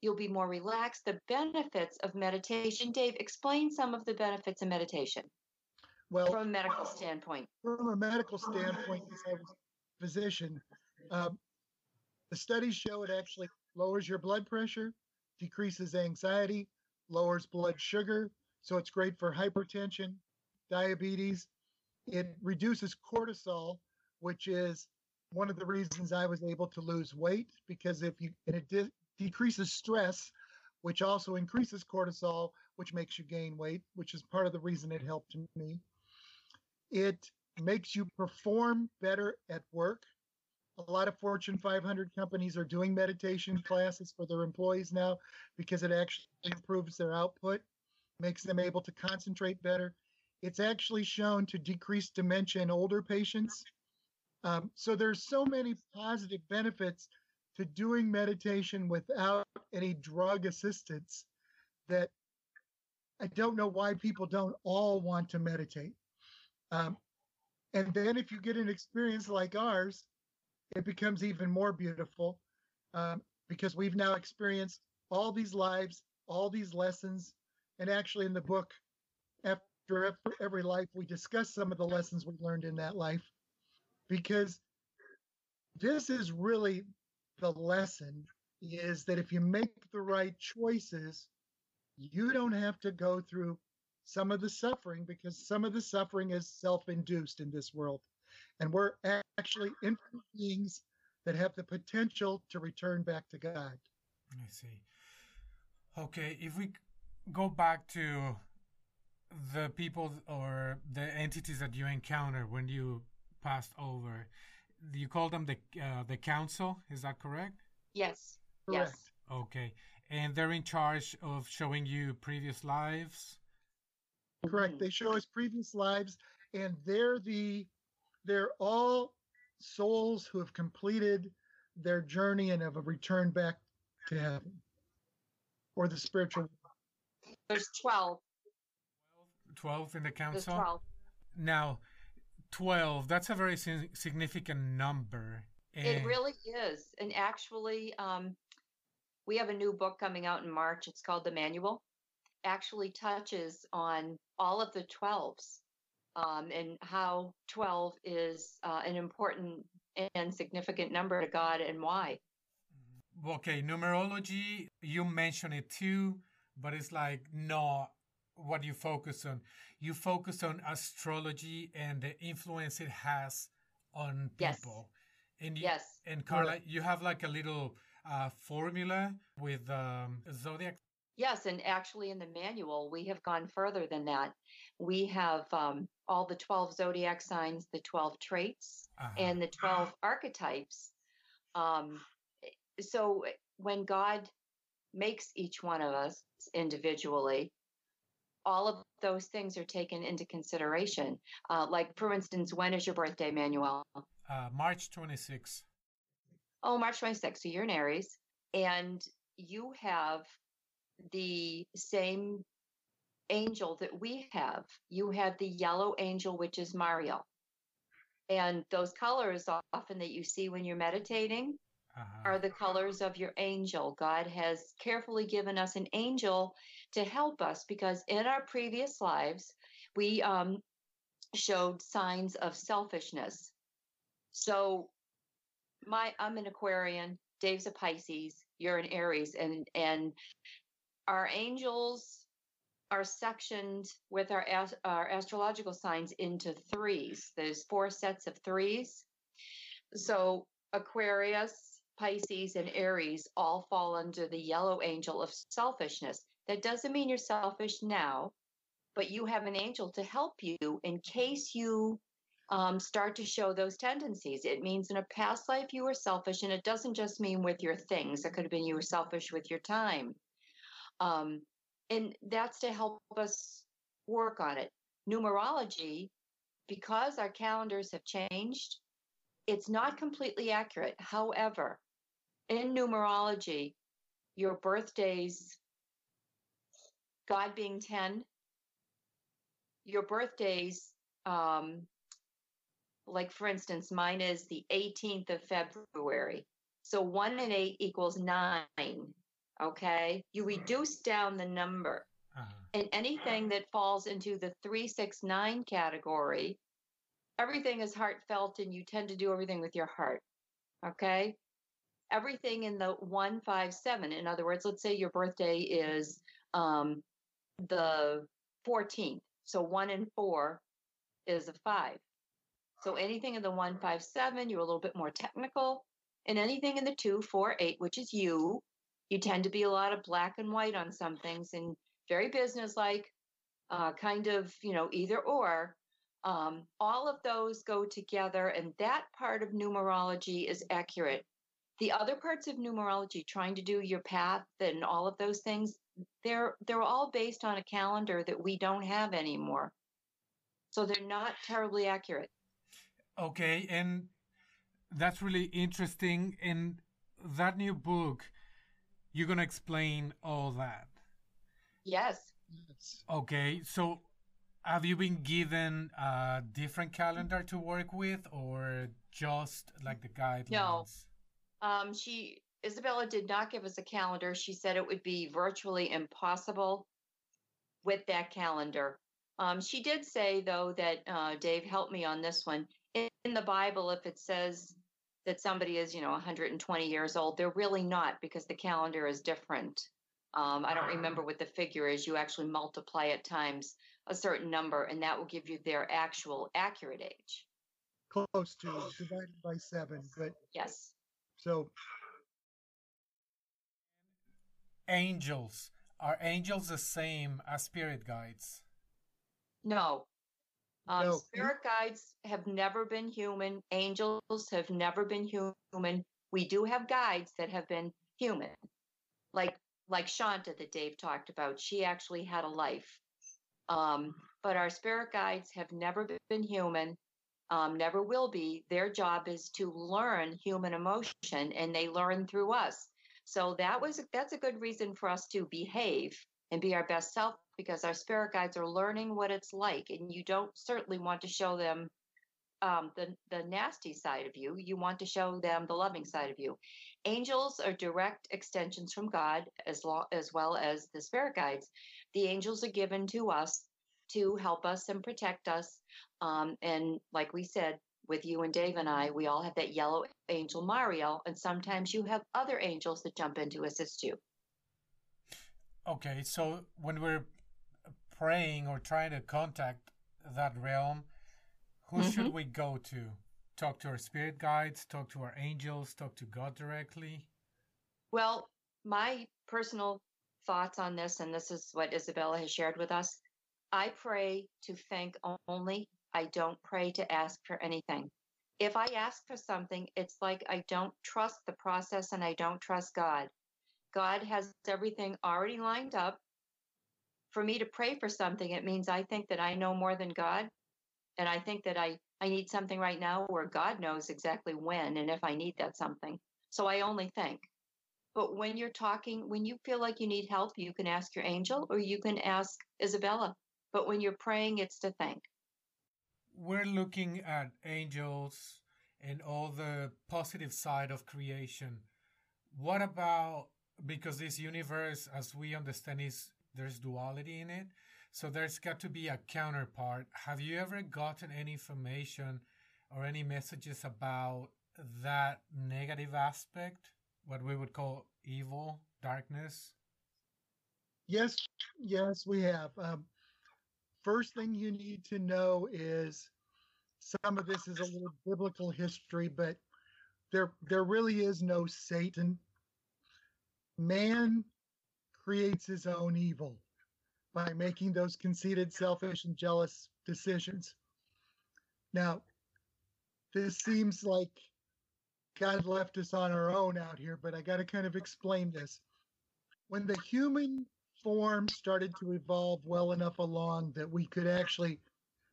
You'll be more relaxed. The benefits of meditation dave explain some of the benefits of meditation well from a medical standpoint from a medical standpoint as a physician um, the studies show it actually lowers your blood pressure decreases anxiety lowers blood sugar, so it's great for hypertension, diabetes. It reduces cortisol, which is one of the reasons I was able to lose weight because if you and it de- decreases stress, which also increases cortisol, which makes you gain weight, which is part of the reason it helped me. It makes you perform better at work a lot of Fortune 500 companies are doing meditation classes for their employees now because it actually improves their output, makes them able to concentrate better. It's actually shown to decrease dementia in older patients. Um, so there's so many positive benefits to doing meditation without any drug assistance that I don't know why people don't all want to meditate. Um, and then if you get an experience like ours, it becomes even more beautiful um, because we've now experienced all these lives, all these lessons. And actually, in the book, after every life, we discuss some of the lessons we learned in that life because this is really the lesson is that if you make the right choices, you don't have to go through some of the suffering because some of the suffering is self induced in this world. And we're actually infinite beings that have the potential to return back to God. I see. Okay, if we go back to the people or the entities that you encounter when you passed over, you call them the uh, the council. Is that correct? Yes. Correct. Yes. Okay, and they're in charge of showing you previous lives. Correct. Mm-hmm. They show us previous lives, and they're the they're all souls who have completed their journey and have returned back to heaven or the spiritual. There's 12. 12 in the council? 12. Now, 12, that's a very significant number. And... It really is. And actually, um, we have a new book coming out in March. It's called The Manual. Actually touches on all of the 12s um, and how 12 is uh, an important and significant number to God and why. Mm-hmm. Okay, numerology, you mentioned it too, but it's like not what you focus on. You focus on astrology and the influence it has on people. Yes. And you, yes. And Carla, you have like a little uh, formula with um, zodiac Yes, and actually in the manual, we have gone further than that. We have um, all the 12 zodiac signs, the 12 traits, uh-huh. and the 12 archetypes. Um, so when God makes each one of us individually, all of those things are taken into consideration. Uh, like, for instance, when is your birthday, Manuel? Uh, March 26th. Oh, March 26th. So you're an Aries. And you have the same angel that we have. You have the yellow angel, which is Mariel. And those colors often that you see when you're meditating uh-huh. are the colors of your angel. God has carefully given us an angel to help us because in our previous lives, we um, showed signs of selfishness. So, my I'm an Aquarian. Dave's a Pisces. You're an Aries, and and our angels are sectioned with our, our astrological signs into threes. There's four sets of threes. So Aquarius, Pisces, and Aries all fall under the yellow angel of selfishness. That doesn't mean you're selfish now, but you have an angel to help you in case you um, start to show those tendencies. It means in a past life you were selfish, and it doesn't just mean with your things. It could have been you were selfish with your time. Um, and that's to help us work on it. Numerology, because our calendars have changed, it's not completely accurate. However, in numerology, your birthdays, God being 10, your birthdays, um, like for instance, mine is the 18th of February. So one and eight equals nine okay? You reduce down the number. Uh-huh. and anything that falls into the 369 category everything is heartfelt and you tend to do everything with your heart okay? Everything in the 157 in other words let's say your birthday is um, the 14th so 1 and 4 is a 5 so anything in the 157 you're a little bit more technical. And anything in the 248 which is you you tend to be a lot of black and white on some things and very businesslike, uh, kind of, you know, either or. Um, all of those go together, and that part of numerology is accurate. The other parts of numerology, trying to do your path and all of those things, they're they're all based on a calendar that we don't have anymore. So they're not terribly accurate. Okay, and that's really interesting. And that new book, you're going to explain all that. Yes. Okay, so have you been given a different calendar to work with or just like the guidelines? No. Um, she Isabella did not give us a calendar. She said it would be virtually impossible with that calendar. Um, she did say though that uh, Dave helped me on this one. In, in the Bible, if it says that somebody is, you know, 120 years old, they're really not because the calendar is different. Um, I don't remember what the figure is. You actually multiply it times a certain number, and that will give you their actual accurate age. Close to divided by seven, but Yes. so Angels. Are angels the same as spirit guides? No. Um, No. Spirit guides have never been human. Angels have never been human. We do have guides that have been human, like like Shanta that Dave talked about. She actually had a life. Um, but our spirit guides have never been human, um, never will be. Their job is to learn human emotion, and they learn through us. So that was that's a good reason for us to behave and be our best self because our spirit guides are learning what it's like, and you don't certainly want to show them um, the the nasty side of you. You want to show them the loving side of you. Angels are direct extensions from God, as lo- as well as the spirit guides. The angels are given to us to help us and protect us. Um, and like we said, with you and Dave and I, we all have that yellow angel Mario, and sometimes you have other angels that jump in to assist you. Okay, so when we're praying or trying to contact that realm, who should Mhm. we go to? Talk to our spirit guides, talk to our angels, talk to God directly? Well, my personal thoughts on this, and this is what Isabella has shared with us I pray to thank only. I don't pray to ask for anything. If I ask for something, it's like I don't trust the process and I don't trust God. God has everything already lined up. For me to pray for something, it means I think that I know more than God. And I think that I, I need something right now where God knows exactly when and if I need that something. So I only think. But when you're talking, when you feel like you need help, you can ask your angel or you can ask Isabella. But when you're praying, it's to thank. We're looking at angels and all the positive side of creation. What about because this universe, as we understand, is there's duality in it, so there's got to be a counterpart. Have you ever gotten any information or any messages about that negative aspect, what we would call evil, darkness? yes, yes, we have. Um, first thing you need to know is some of this is a little biblical history, but there there really is no Satan. Man creates his own evil by making those conceited, selfish, and jealous decisions. Now, this seems like God left us on our own out here, but I got to kind of explain this. When the human form started to evolve well enough along that we could actually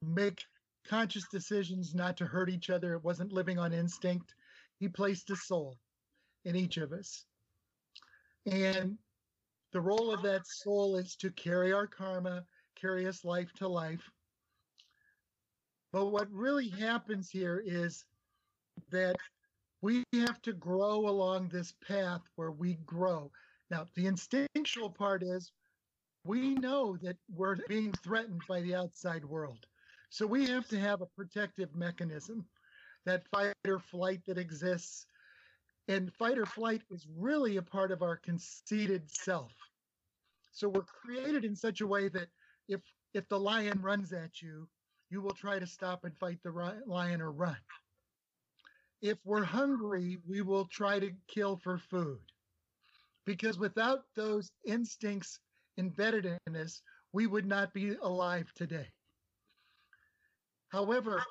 make conscious decisions not to hurt each other, it wasn't living on instinct, he placed a soul in each of us. And the role of that soul is to carry our karma, carry us life to life. But what really happens here is that we have to grow along this path where we grow. Now, the instinctual part is we know that we're being threatened by the outside world. So we have to have a protective mechanism, that fight or flight that exists. And fight or flight is really a part of our conceited self. So we're created in such a way that if if the lion runs at you, you will try to stop and fight the lion or run. If we're hungry, we will try to kill for food. Because without those instincts embedded in us, we would not be alive today. However,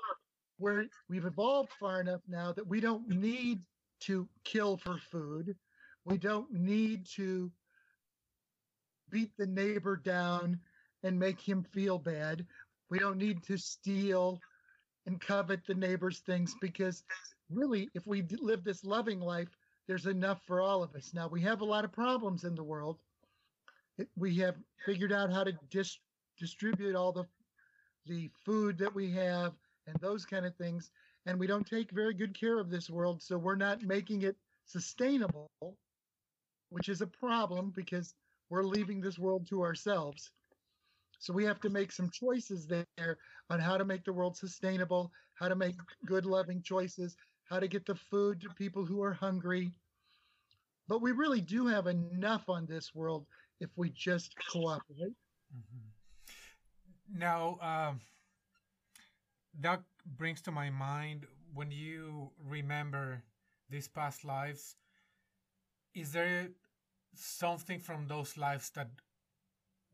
we're, we've evolved far enough now that we don't need to kill for food. We don't need to beat the neighbor down and make him feel bad. We don't need to steal and covet the neighbor's things because really, if we live this loving life, there's enough for all of us. Now, we have a lot of problems in the world. We have figured out how to dis- distribute all the the food that we have and those kind of things and we don't take very good care of this world so we're not making it sustainable which is a problem because we're leaving this world to ourselves. So we have to make some choices there on how to make the world sustainable how to make good loving choices how to get the food to people who are hungry. But we really do have enough on this world if we just cooperate. Mm-hmm. Now, uh, that brings to my mind when you remember these past lives, is there something from those lives that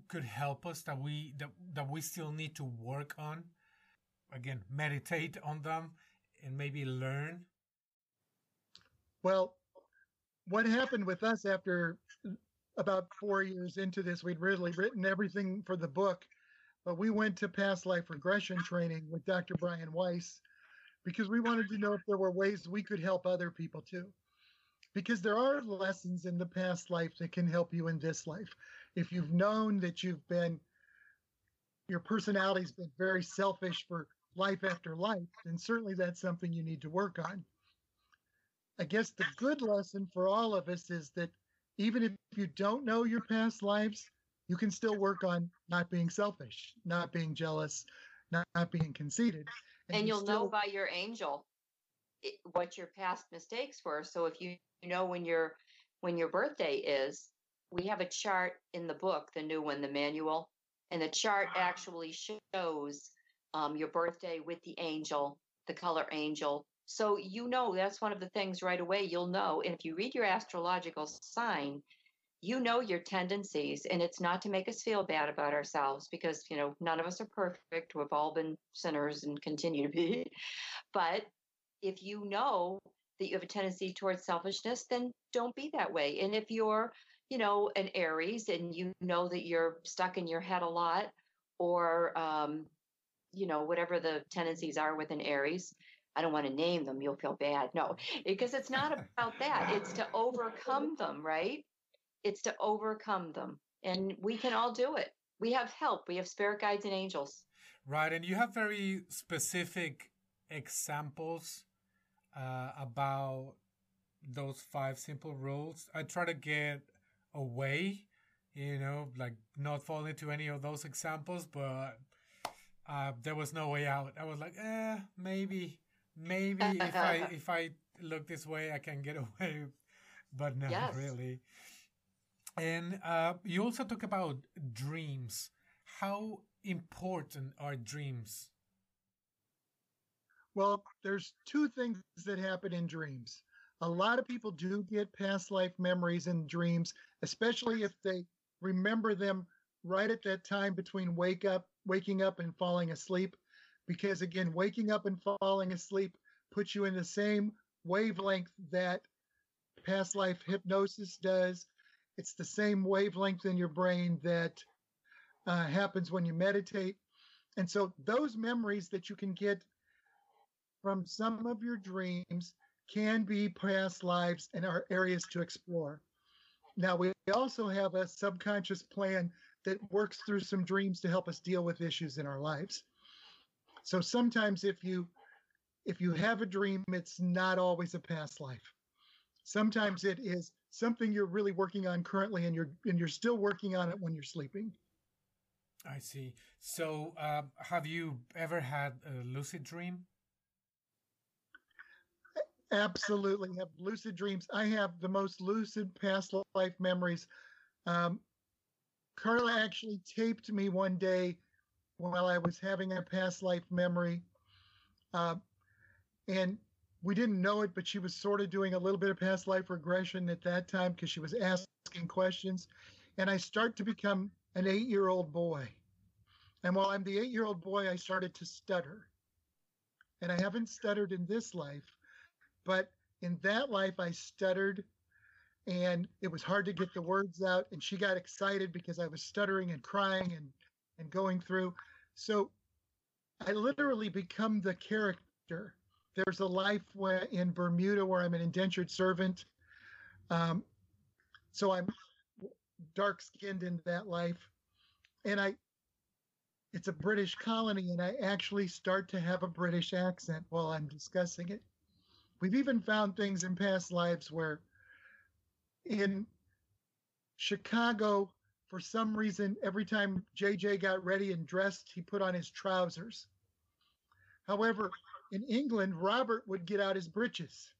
could help us that we that, that we still need to work on? Again, meditate on them and maybe learn? Well, what happened with us after about four years into this, we'd really written everything for the book but we went to past life regression training with Dr. Brian Weiss because we wanted to know if there were ways we could help other people too. Because there are lessons in the past life that can help you in this life. If you've known that you've been, your personality's been very selfish for life after life, then certainly that's something you need to work on. I guess the good lesson for all of us is that even if you don't know your past lives, you can still work on not being selfish, not being jealous, not, not being conceited. And, and you will know by your angel what your past mistakes were. So if you know when your when your birthday is, we have a chart in the book, the new one, the manual, and the chart actually shows um, your birthday with the angel, the color angel. So you know that's one of the things right away you'll know. And if you read your astrological sign, you know your tendencies and it's not to make us feel bad about ourselves because you know none of us are perfect we've all been sinners and continue to be but if you know that you have a tendency towards selfishness then don't be that way and if you're you know an aries and you know that you're stuck in your head a lot or um, you know whatever the tendencies are with an aries I don't want to name them. You'll feel bad. No, because it's not about that. It's to overcome them, right? It's to overcome them. And we can all do it. We have help. We have spirit guides and angels. Right. And you have very specific examples uh, about those five simple rules. I try to get away, you know, like not fall into any of those examples, but uh, there was no way out. I was like, eh, maybe, maybe if I if I look this way, I can get away, but not yes. really. And uh, you also talk about dreams. How important are dreams? Well, there's two things that happen in dreams. A lot of people do get past life memories in dreams, especially if they remember them right at that time between wake up, waking up and falling asleep. Because again, waking up and falling asleep puts you in the same wavelength that past life hypnosis does it's the same wavelength in your brain that uh, happens when you meditate. And so those memories that you can get from some of your dreams can be past lives and are areas to explore. Now, we also have a subconscious plan that works through some dreams to help us deal with issues in our lives. So sometimes if you if you have a dream, it's not always a past life. Sometimes it is something you're really working on currently and you're and you're still working on it when you're sleeping i see so uh, have you ever had a lucid dream absolutely have lucid dreams i have the most lucid past life memories um, carla actually taped me one day while i was having a past life memory uh, and we didn't know it, but she was sort of doing a little bit of past life regression at that time because she was asking questions. And I start to become an eight year old boy. And while I'm the eight year old boy, I started to stutter. And I haven't stuttered in this life, but in that life, I stuttered and it was hard to get the words out. And she got excited because I was stuttering and crying and, and going through. So I literally become the character there's a life where, in Bermuda where I'm an indentured servant. Um, so I'm dark skinned in that life. And I, it's a British colony, and I actually start to have a British accent while I'm discussing it. We've even found things in past lives where in Chicago, for some reason, every time JJ got ready and dressed, he put on his trousers. However, in England, Robert would get out his breeches.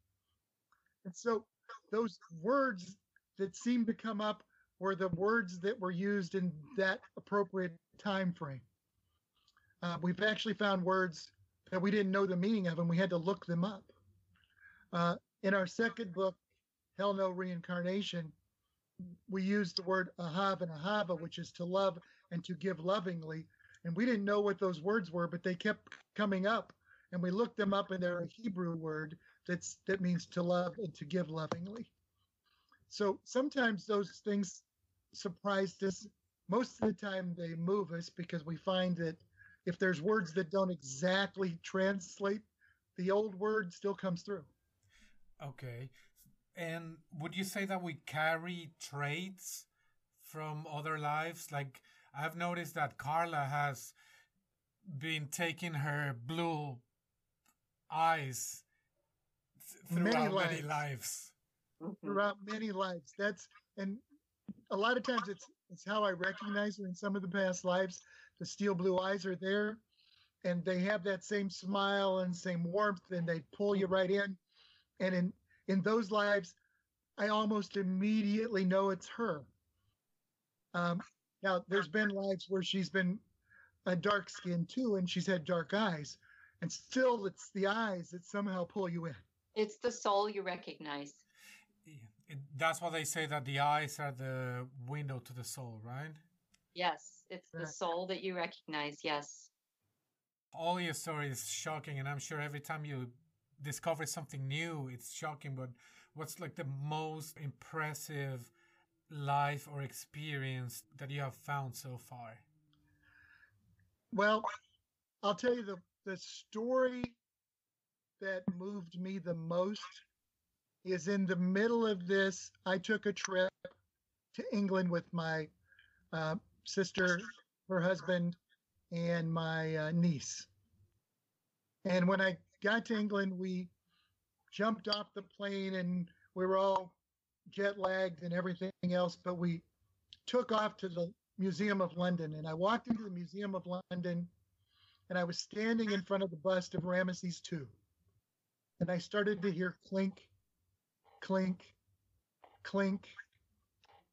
And so those words that seemed to come up were the words that were used in that appropriate time frame. Uh, we've actually found words that we didn't know the meaning of, and we had to look them up. Uh, in our second book, Hell No Reincarnation, we used the word ahav and ahava, which is to love and to give lovingly. And we didn't know what those words were, but they kept coming up. And we looked them up, and they're a Hebrew word that's that means to love and to give lovingly. So sometimes those things surprised us. Most of the time, they move us because we find that if there's words that don't exactly translate, the old word still comes through. Okay. And would you say that we carry traits from other lives? Like, I've noticed that Carla has been taking her blue eyes throughout many lives. Many lives. Mm-hmm. Throughout many lives. That's, and a lot of times it's, it's how I recognize her in some of the past lives. The steel blue eyes are there and they have that same smile and same warmth and they pull you right in. And in in those lives, I almost immediately know it's her. Um, now, there's been lives where she's been a dark skin too, and she's had dark eyes, and still it's the eyes that somehow pull you in. It's the soul you recognize. It, that's why they say that the eyes are the window to the soul, right? Yes, it's the soul that you recognize. Yes. All your story is shocking, and I'm sure every time you discover something new, it's shocking. But what's like the most impressive life or experience that you have found so far? Well, I'll tell you the the story that moved me the most is in the middle of this. I took a trip to England with my uh, sister, her husband, and my uh, niece. And when I got to England, we jumped off the plane and we were all jet lagged and everything else, but we took off to the Museum of London. And I walked into the Museum of London and I was standing in front of the bust of Ramesses II. And I started to hear clink, clink, clink.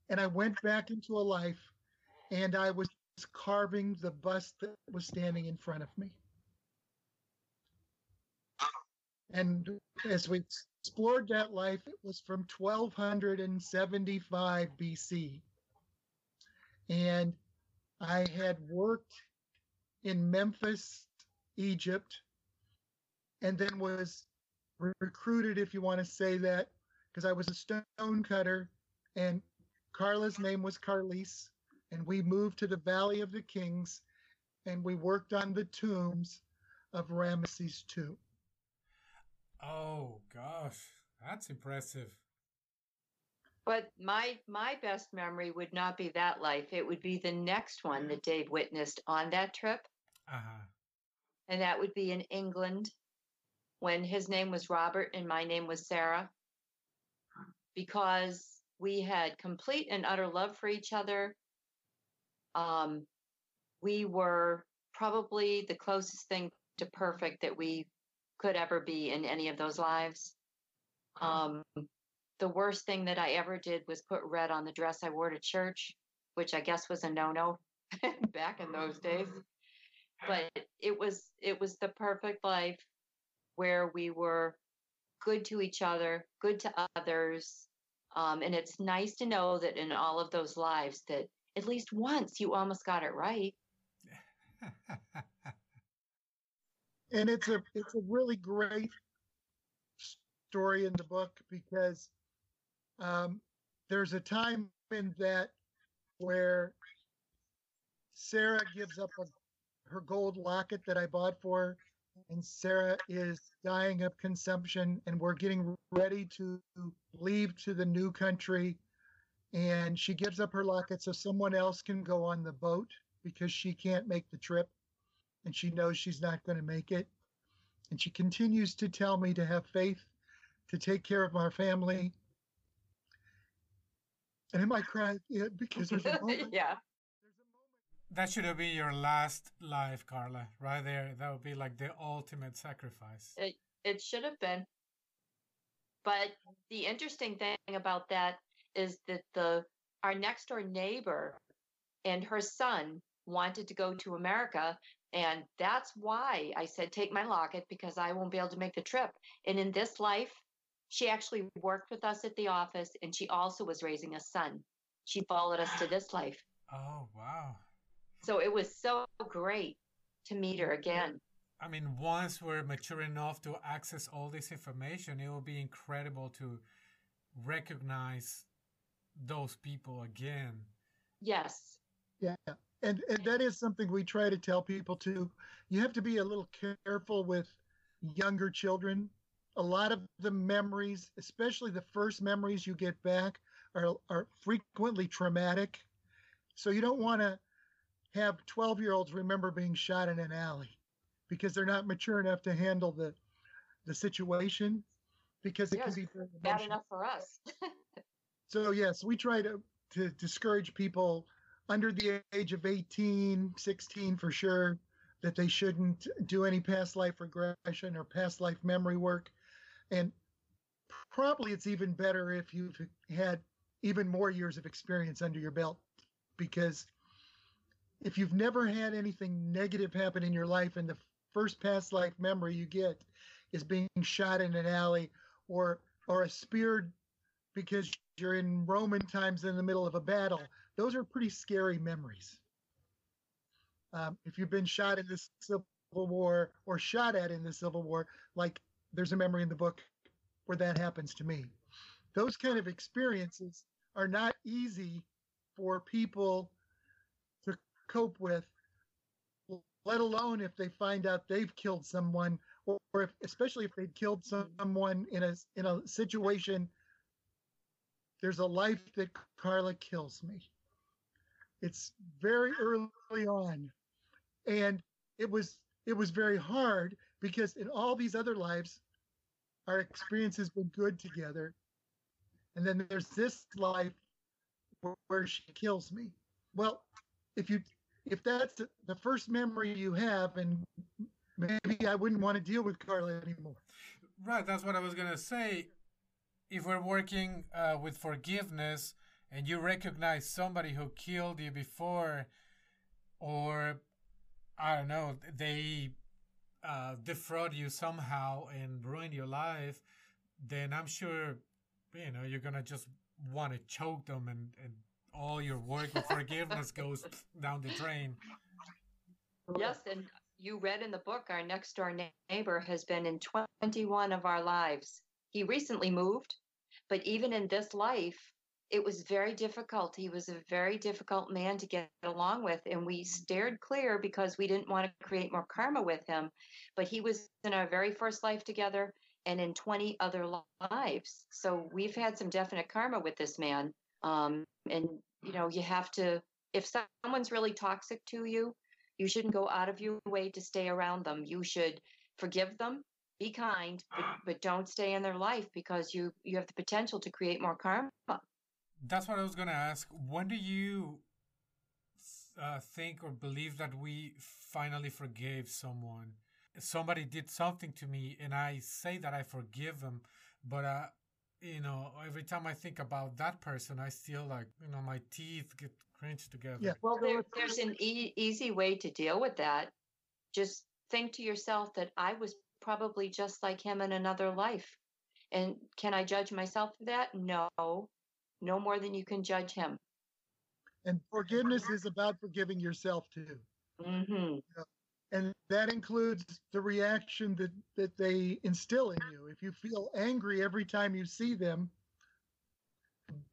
And I went back into a life and I was carving the bust that was standing in front of me. And as we explored that life, it was from 1275 BC. And I had worked in Memphis, Egypt, and then was recruited, if you want to say that, because I was a stone cutter, and Carla's name was Carlise, and we moved to the Valley of the Kings, and we worked on the tombs of Ramesses II. Oh gosh, that's impressive. But my my best memory would not be that life. It would be the next one that Dave witnessed on that trip. Uh-huh. And that would be in England when his name was Robert and my name was Sarah. Because we had complete and utter love for each other. Um, we were probably the closest thing to perfect that we could ever be in any of those lives. Um, the worst thing that I ever did was put red on the dress I wore to church, which I guess was a no-no back in those days. But it was it was the perfect life where we were good to each other, good to others, um, and it's nice to know that in all of those lives that at least once you almost got it right. and it's a it's a really great story in the book because um, there's a time in that where Sarah gives up a, her gold locket that I bought for her, and Sarah is dying of consumption, and we're getting ready to leave to the new country. And she gives up her locket so someone else can go on the boat because she can't make the trip and she knows she's not going to make it. And she continues to tell me to have faith, to take care of our family. And am I crying? Yeah, because there's a moment. yeah. That should have been your last life, Carla, right there. That would be like the ultimate sacrifice. It, it should have been. But the interesting thing about that is that the our next door neighbor and her son wanted to go to America. And that's why I said, take my locket because I won't be able to make the trip. And in this life, she actually worked with us at the office and she also was raising a son. She followed us to this life. Oh, wow. So it was so great to meet her again. I mean, once we're mature enough to access all this information, it will be incredible to recognize those people again. Yes. Yeah. And, and that is something we try to tell people too. You have to be a little careful with younger children. A lot of the memories, especially the first memories you get back, are, are frequently traumatic. So you don't want to have 12 year olds remember being shot in an alley because they're not mature enough to handle the the situation because it Yes, can be very Bad enough for us. So yes, we try to to discourage people under the age of 18, 16 for sure that they shouldn't do any past life regression or past life memory work. And probably it's even better if you've had even more years of experience under your belt because if you've never had anything negative happen in your life and the first past life memory you get is being shot in an alley or or a speared because you're in Roman times in the middle of a battle. Those are pretty scary memories. Um, if you've been shot in the Civil War or shot at in the Civil War, like there's a memory in the book where that happens to me. Those kind of experiences are not easy for people to cope with, let alone if they find out they've killed someone, or, if, especially if they've killed someone in a in a situation there's a life that Carla kills me. It's very early on. And it was it was very hard because in all these other lives, our experience has been good together. And then there's this life where, she kills me. Well, if you if that's the first memory you have, and maybe I wouldn't want to deal with Carla anymore. Right, that's what I was gonna say. If we're working uh, with forgiveness and you recognize somebody who killed you before, or I don't know, they uh, defraud you somehow and ruin your life, then I'm sure you know you're gonna just want to choke them and, and all your work with forgiveness goes down the drain. Yes, and you read in the book our next door neighbor has been in 21 of our lives. He recently moved, but even in this life, it was very difficult. He was a very difficult man to get along with, and we stared clear because we didn't want to create more karma with him. But he was in our very first life together and in 20 other lives. So we've had some definite karma with this man. Um, and, you know, you have to, if someone's really toxic to you, you shouldn't go out of your way to stay around them. You should forgive them, be kind, but, but don't stay in their life because you you have the potential to create more karma. That's what I was gonna ask. When do you uh, think or believe that we finally forgave someone? Somebody did something to me, and I say that I forgive them, but uh, you know, every time I think about that person, I still like you know my teeth get cringed together. Yeah. Well, there, there's an e- easy way to deal with that. Just think to yourself that I was probably just like him in another life. And can I judge myself for that? No, no more than you can judge him. And forgiveness is about forgiving yourself too. hmm and that includes the reaction that that they instill in you if you feel angry every time you see them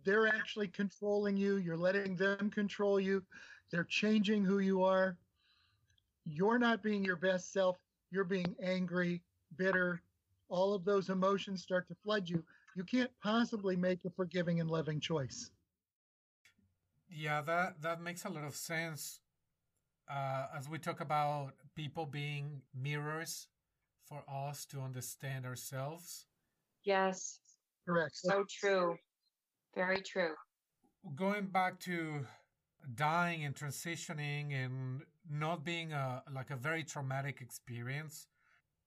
they're actually controlling you you're letting them control you they're changing who you are you're not being your best self you're being angry, bitter, all of those emotions start to flood you. You can't possibly make a forgiving and loving choice. Yeah, that that makes a lot of sense. Uh, as we talk about people being mirrors for us to understand ourselves. Yes. Correct. So true. Very true. Going back to dying and transitioning and not being a like a very traumatic experience.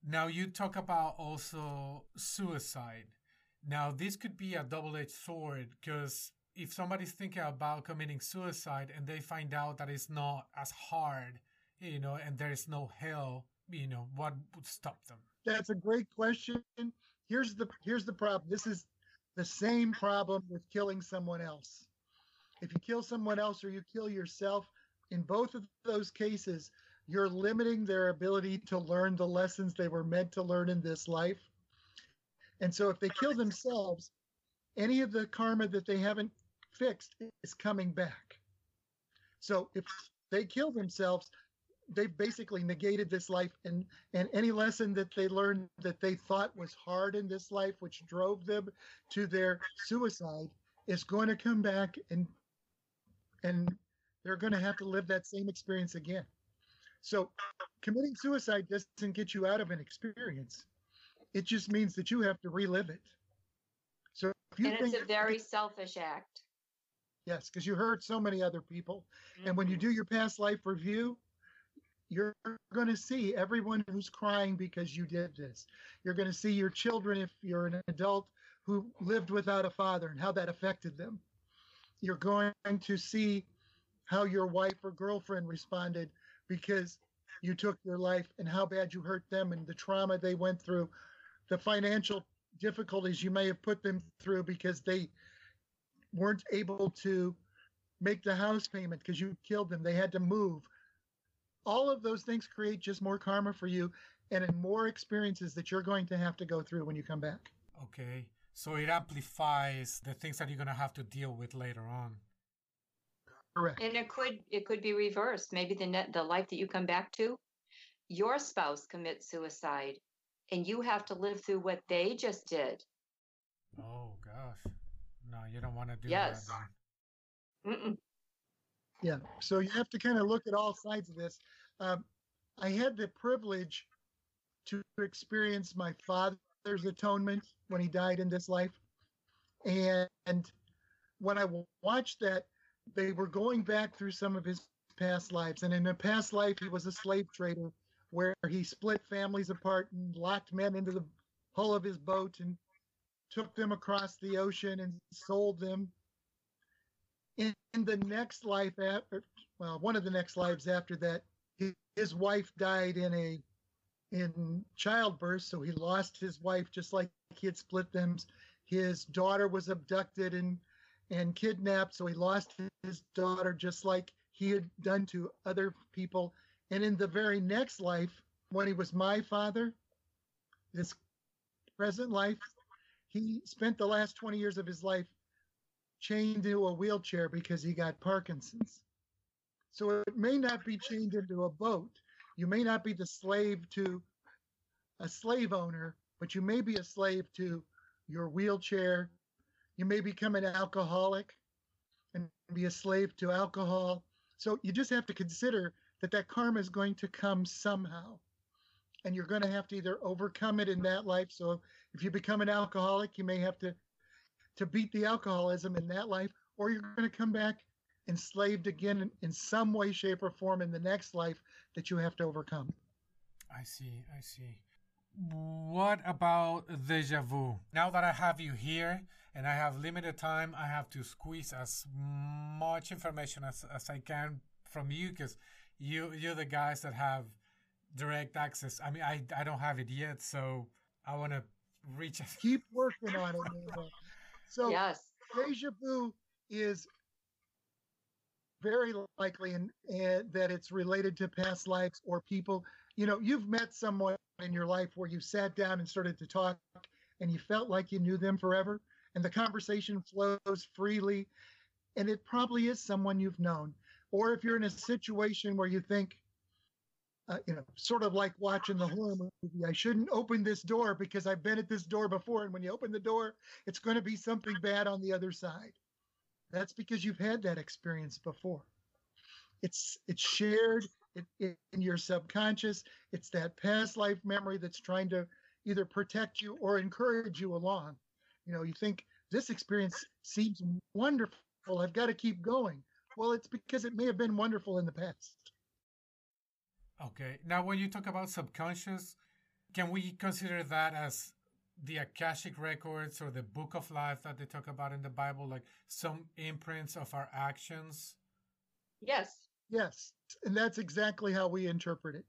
Now you talk about also suicide. Now this could be a double-edged sword because if somebody's thinking about committing suicide and they find out that it's not as hard, you know, and there is no hell, you know, what would stop them? That's a great question. Here's the here's the problem. This is the same problem with killing someone else. If you kill someone else or you kill yourself, in both of those cases, you're limiting their ability to learn the lessons they were meant to learn in this life. And so if they kill themselves, any of the karma that they haven't fixed is coming back. So if they kill themselves, they've basically negated this life and and any lesson that they learned that they thought was hard in this life which drove them to their suicide is going to come back and and they're going to have to live that same experience again. So, committing suicide doesn't get you out of an experience. It just means that you have to relive it. So, if you and it's a very selfish act. Yes, because you hurt so many other people. Mm-hmm. And when you mm-hmm. do your past life review, you're going to see everyone who's crying because you did this. You're going to see your children, if you're an adult, who lived without a father and how that affected them you're going to see how your wife or girlfriend responded because you took your life and how bad you hurt them and the trauma they went through, the financial difficulties you may have put them through because they weren't able to make the house payment because you killed them. They had to move. All of those things create just more karma for you and more experiences that you're going to have to go through when you come back. Okay. So it amplifies the things that you're going to have to deal with later on. Correct. And it could it could be reversed. Maybe the net, the life that you come back to, your spouse commits suicide, and you have to live through what they just did. Oh gosh, no, you don't want to do yes. that. Mm-mm. Yeah, so you have to kind of look at all sides of this. Um, I had the privilege to experience my father's atonement when he died in this life. And when I watched that, they were going back through some of his past lives. And in a past life, he was a slave trader where he split families apart and locked men into the hull of his boat and took them across the ocean and sold them. In, in the next life, after, well, one of the next lives after that, his, his wife died in a in childbirth, so he lost his wife just like he had split them. His daughter was abducted and and kidnapped, so he lost his daughter just like he had done to other people. And in the very next life, when he was my father, this present life, he spent the last 20 years of his life chained to a wheelchair because he got Parkinson's. So it may not be chained into a boat, you may not be the slave to a slave owner, but you may be a slave to your wheelchair. You may become an alcoholic and be a slave to alcohol. So you just have to consider that that karma is going to come somehow. And you're going to have to either overcome it in that life. So if you become an alcoholic, you may have to to beat the alcoholism in that life, or you're going to come back enslaved again in, in some way, shape, or form in the next life that you have to overcome. I see. I see. What about deja vu? Now that I have you here and I have limited time, I have to squeeze as much information as, as I can from you because you you're the guys that have direct access. I mean, I I don't have it yet, so I want to reach. Keep working on it. So yes. deja vu is very likely in, in, that it's related to past lives or people. You know, you've met someone in your life where you sat down and started to talk and you felt like you knew them forever and the conversation flows freely and it probably is someone you've known. Or if you're in a situation where you think, uh, you know, sort of like watching the horror movie. I shouldn't open this door because I've been at this door before. And when you open the door, it's going to be something bad on the other side. That's because you've had that experience before. It's it's shared in your subconscious. It's that past life memory that's trying to either protect you or encourage you along. You know, you think this experience seems wonderful. I've got to keep going. Well, it's because it may have been wonderful in the past. Okay. Now, when you talk about subconscious, can we consider that as the Akashic records or the book of life that they talk about in the Bible, like some imprints of our actions? Yes. Yes. And that's exactly how we interpret it.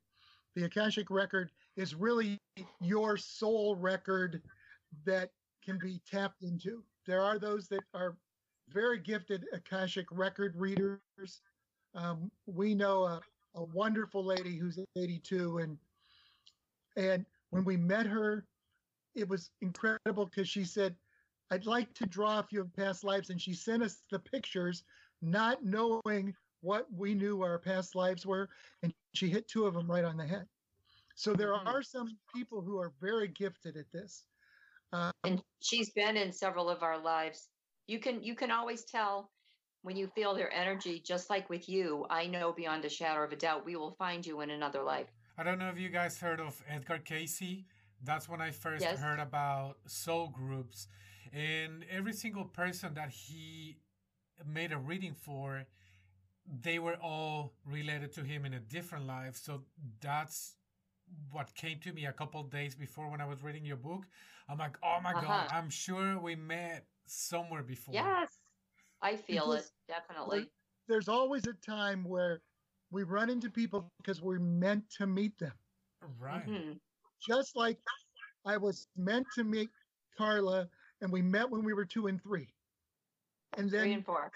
The Akashic record is really your soul record that can be tapped into. There are those that are very gifted Akashic record readers. Um, we know a, a wonderful lady who's 82 and and when we met her it was incredible because she said i'd like to draw a few of past lives and she sent us the pictures not knowing what we knew our past lives were and she hit two of them right on the head so there mm-hmm. are some people who are very gifted at this um, and she's been in several of our lives you can you can always tell when you feel their energy, just like with you, I know beyond a shadow of a doubt we will find you in another life. I don't know if you guys heard of Edgar Cayce. That's when I first yes. heard about soul groups. And every single person that he made a reading for, they were all related to him in a different life. So that's what came to me a couple days before when I was reading your book. I'm like, oh my uh-huh. God, I'm sure we met somewhere before. Yes. I feel because it definitely. There's always a time where we run into people because we're meant to meet them. Right. Mm-hmm. Just like I was meant to meet Carla, and we met when we were two and three. And then three and four.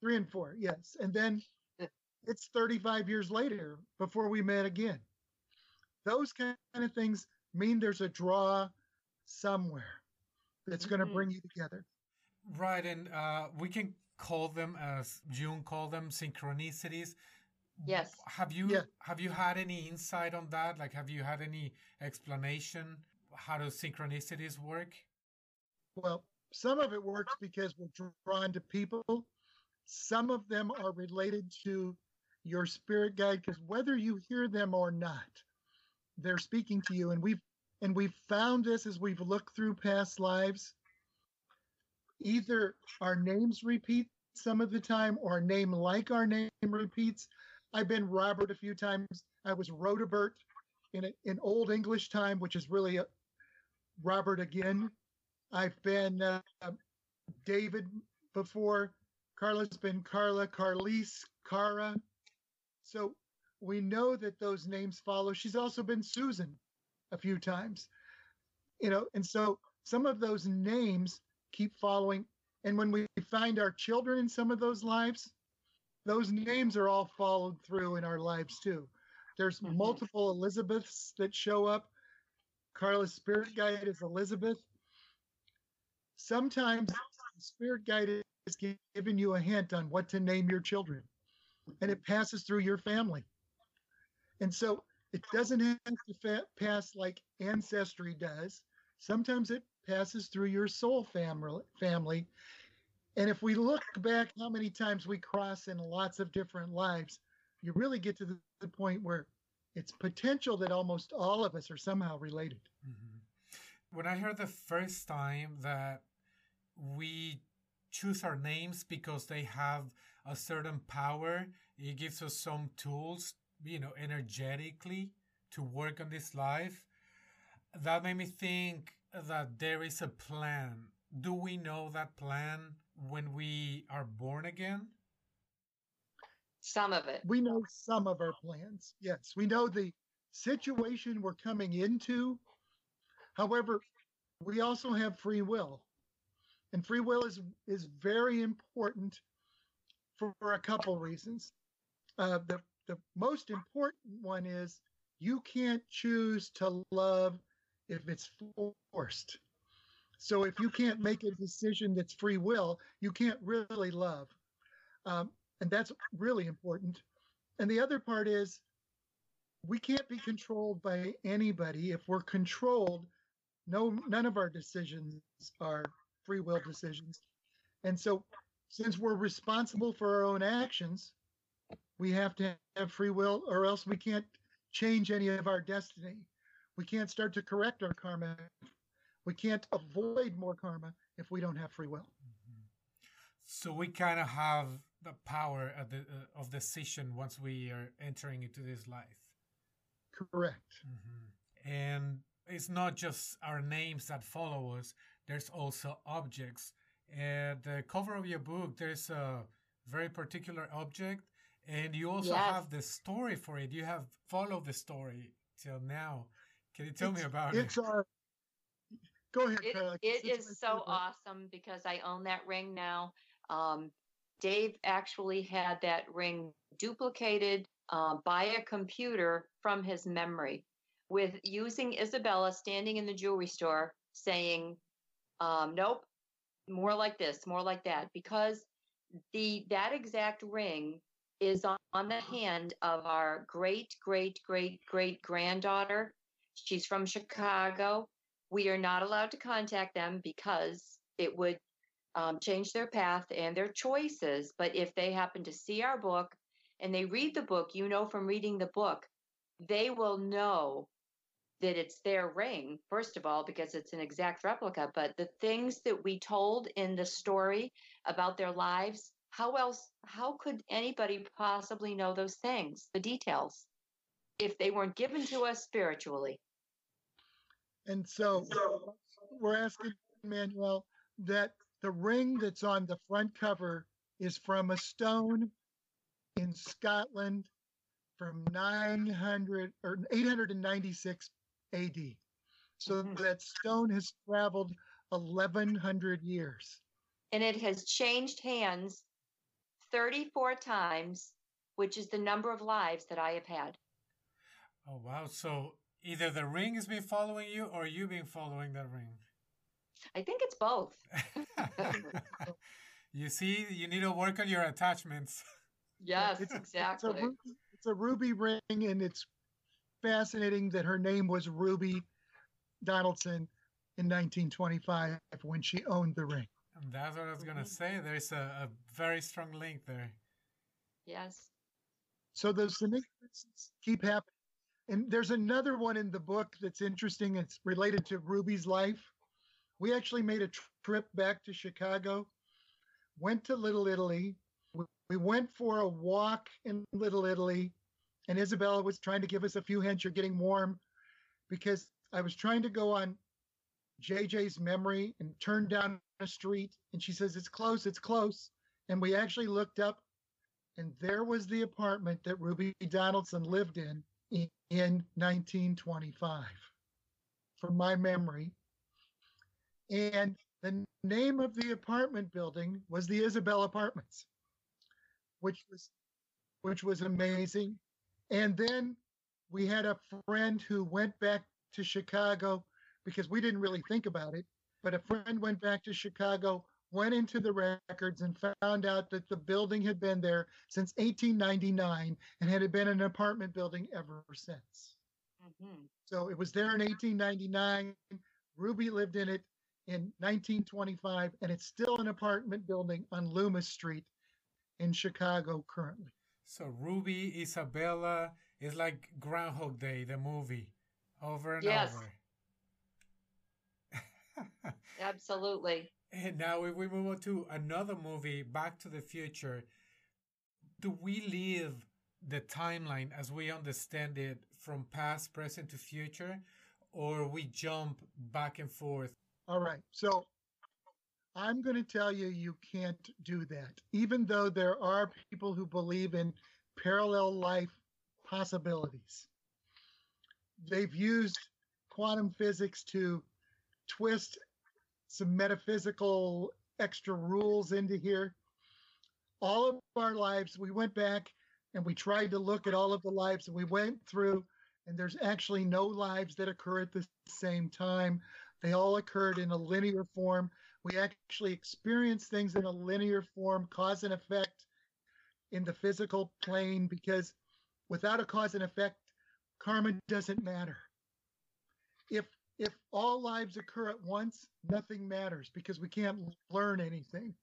Three and four, yes. And then it's 35 years later before we met again. Those kind of things mean there's a draw somewhere that's mm-hmm. going to bring you together. Right, and uh, we can call them as Jung called them synchronicities. Yes. Have you yeah. have you had any insight on that? Like, have you had any explanation how do synchronicities work? Well, some of it works because we're drawn to people. Some of them are related to your spirit guide because whether you hear them or not, they're speaking to you. And we've and we've found this as we've looked through past lives either our names repeat some of the time or a name like our name repeats. I've been Robert a few times. I was Rodebert in a, in Old English time, which is really a, Robert again. I've been uh, David before. Carla's been Carla, Carlise, Cara. So we know that those names follow. She's also been Susan a few times, you know, and so some of those names keep following. And when we find our children in some of those lives, those names are all followed through in our lives too. There's mm-hmm. multiple Elizabeths that show up. Carla's spirit guide is Elizabeth. Sometimes the spirit guide is giving you a hint on what to name your children, and it passes through your family. And so it doesn't have to fa- pass like ancestry does. Sometimes it passes through your soul family family. And if we look back how many times we cross in lots of different lives, you really get to the, the point where it's potential that almost all of us are somehow related. Mm-hmm. When I heard the first time that we choose our names because they have a certain power, it gives us some tools, you know, energetically to work on this life. That made me think that there is a plan. Do we know that plan when we are born again? Some of it. We know some of our plans. Yes, we know the situation we're coming into. However, we also have free will. And free will is is very important for, for a couple reasons. Uh, the the most important one is you can't choose to love if it's forced. So if you can't make a decision that's free will, you can't really love. Um, and that's really important. And the other part is we can't be controlled by anybody. If we're controlled, no, none of our decisions are free will decisions. And so, since we're responsible for our own actions, we have to have free will, or else we can't change any of our destiny. We can't start to correct our karma. We can't avoid more karma if we don't have free will. Mm-hmm. So we kind of have the power of, the, uh, of decision once we are entering into this life. Correct. Mm-hmm. And it's not just our names that follow us, there's also objects. At the cover of your book, there's a very particular object, and you also yes. have the story for it. You have followed the story till now. Can you tell it's, me about it's it? Our, go ahead, it, Carla. It is so awesome because I own that ring now. Um, Dave actually had that ring duplicated uh, by a computer from his memory with using Isabella standing in the jewelry store saying, um, nope, more like this, more like that, because the that exact ring is on, on the hand of our great great great great granddaughter. She's from Chicago. We are not allowed to contact them because it would um, change their path and their choices. But if they happen to see our book and they read the book, you know from reading the book, they will know that it's their ring, first of all, because it's an exact replica. But the things that we told in the story about their lives, how else, how could anybody possibly know those things, the details, if they weren't given to us spiritually? And so we're asking Manuel that the ring that's on the front cover is from a stone in Scotland from 900 or 896 AD. So mm-hmm. that stone has traveled 1100 years. And it has changed hands 34 times, which is the number of lives that I have had. Oh, wow. So either the ring has been following you or you've been following the ring. I think it's both. you see, you need to work on your attachments. Yes, it's, exactly. It's a, ruby, it's a ruby ring, and it's fascinating that her name was Ruby Donaldson in 1925 when she owned the ring. And that's what I was going to mm-hmm. say. There's a, a, very strong link there. Yes. So those synchronicities keep happening. And there's another one in the book that's interesting. It's related to Ruby's life. We actually made a trip back to Chicago, went to Little Italy. We went for a walk in Little Italy, and Isabella was trying to give us a few hints. You're getting warm because I was trying to go on JJ's memory and turned down a street, and she says, It's close, it's close. And we actually looked up, and there was the apartment that Ruby Donaldson lived in in, in 1925, from my memory. And the name of the apartment building was the Isabel Apartments, which was which was amazing. And then we had a friend who went back to Chicago because we didn't really think about it, but a friend went back to Chicago, went into the records and found out that the building had been there since 1899 and had been an apartment building ever since. Mm-hmm. So it was there in 1899. Ruby lived in it in 1925, and it's still an apartment building on Loomis Street in Chicago currently. So Ruby Isabella is like Groundhog Day, the movie, over and yes. over. Absolutely. And now, if we move on to another movie, Back to the Future, do we live the timeline as we understand it from past, present to future, or we jump back and forth all right. So I'm going to tell you, you can't do that. Even though there are people who believe in parallel life possibilities, they've used quantum physics to twist some metaphysical extra rules into here. All of our lives, we went back and we tried to look at all of the lives and we went through, and there's actually no lives that occur at the same time. They all occurred in a linear form. We actually experience things in a linear form, cause and effect in the physical plane, because without a cause and effect, karma doesn't matter. If if all lives occur at once, nothing matters because we can't learn anything.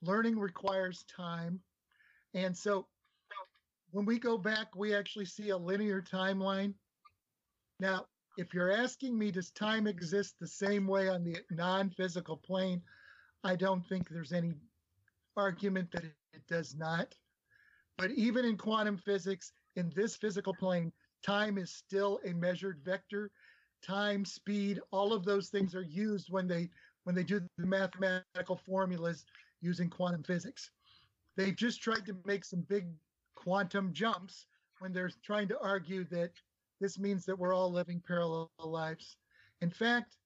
Learning requires time. And so when we go back, we actually see a linear timeline. Now, if you're asking me, does time exist the same way on the non physical plane? I don't think there's any argument that it does not. But even in quantum physics, in this physical plane, time is still a measured vector. Time, speed, all of those things are used when they when they do the mathematical formulas using quantum physics. They've just tried to make some big quantum jumps when they're trying to argue that this means that we're all living parallel lives. In fact,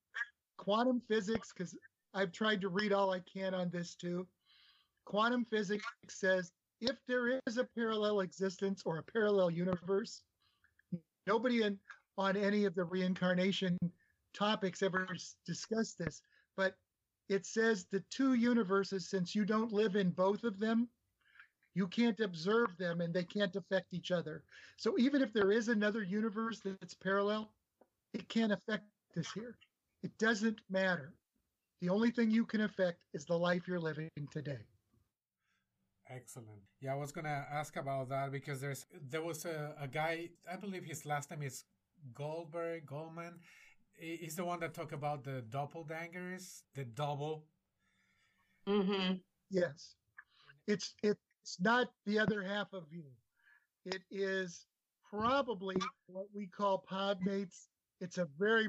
quantum physics, because I've tried to read all I can on this too, quantum physics says if there is a parallel existence or a parallel universe, nobody in, on any of the reincarnation topics ever discussed this, but it says the two universes, since you don't live in both of them, you can't observe them and they can't affect each other. So even if there is another universe that's parallel, it can't affect us here. It doesn't matter. The only thing you can affect is the life you're living today. Excellent. Yeah, I was gonna ask about that because there's there was a, a guy I believe his last name is Goldberg Goldman. is the one that talked about the doppelgangers, the double. Mm-hmm. Yes, it's it's not the other half of you. It is probably what we call podmates. It's a very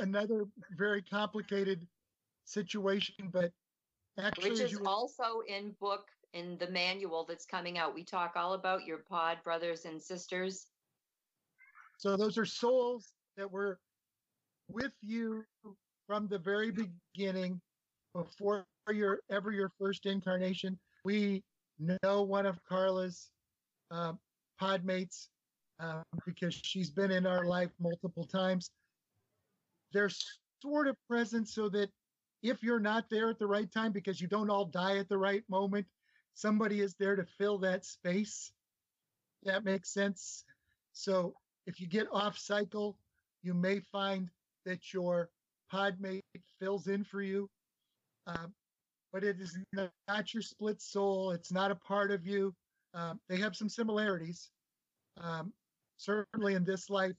another very complicated situation, but actually, which is also in book in the manual that's coming out. We talk all about your pod brothers and sisters. So those are souls that were with you from the very beginning, before your ever your first incarnation. We know one of Carla's uh, podmates uh, because she's been in our life multiple times. They're sort of present so that if you're not there at the right time because you don't all die at the right moment, somebody is there to fill that space. That makes sense. So if you get off cycle, you may find that your podmate fills in for you. Um, but it is not your split soul. It's not a part of you. Um, they have some similarities. Um, certainly in this life,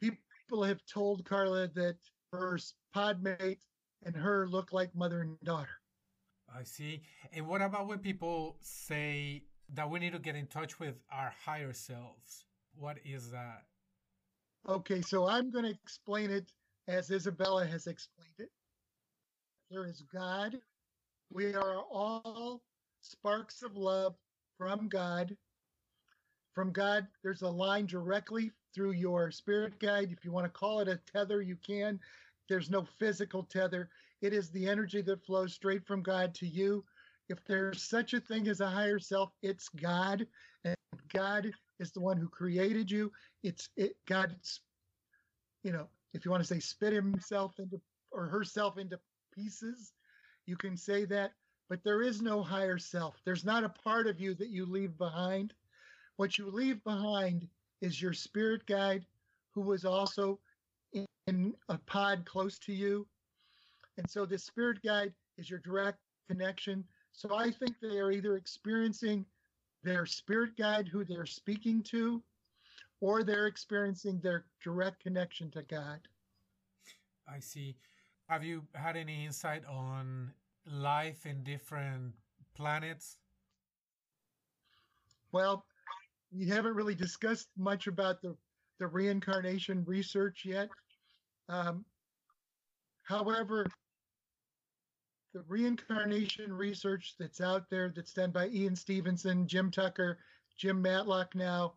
people have told Carla that her podmate and her look like mother and daughter. I see. And what about when people say that we need to get in touch with our higher selves? What is that? Okay, so I'm going to explain it as Isabella has explained it. There is God. We are all sparks of love from God. From God, there's a line directly through your spirit guide. If you want to call it a tether, you can. There's no physical tether. It is the energy that flows straight from God to you. If there's such a thing as a higher self, it's God. And God is the one who created you. It's it God's, you know, if you want to say spit himself into or herself into pieces, you can say that. But there is no higher self. There's not a part of you that you leave behind. What you leave behind is your spirit guide, who was also in, in a pod close to you. And so this spirit guide is your direct connection. So I think they are either experiencing their spirit guide who they're speaking to, or they're experiencing their direct connection to God. I see. Have you had any insight on life in different planets? Well, we haven't really discussed much about the, the reincarnation research yet. Um, however, the reincarnation research that's out there that's done by Ian Stevenson, Jim Tucker, Jim Matlock now,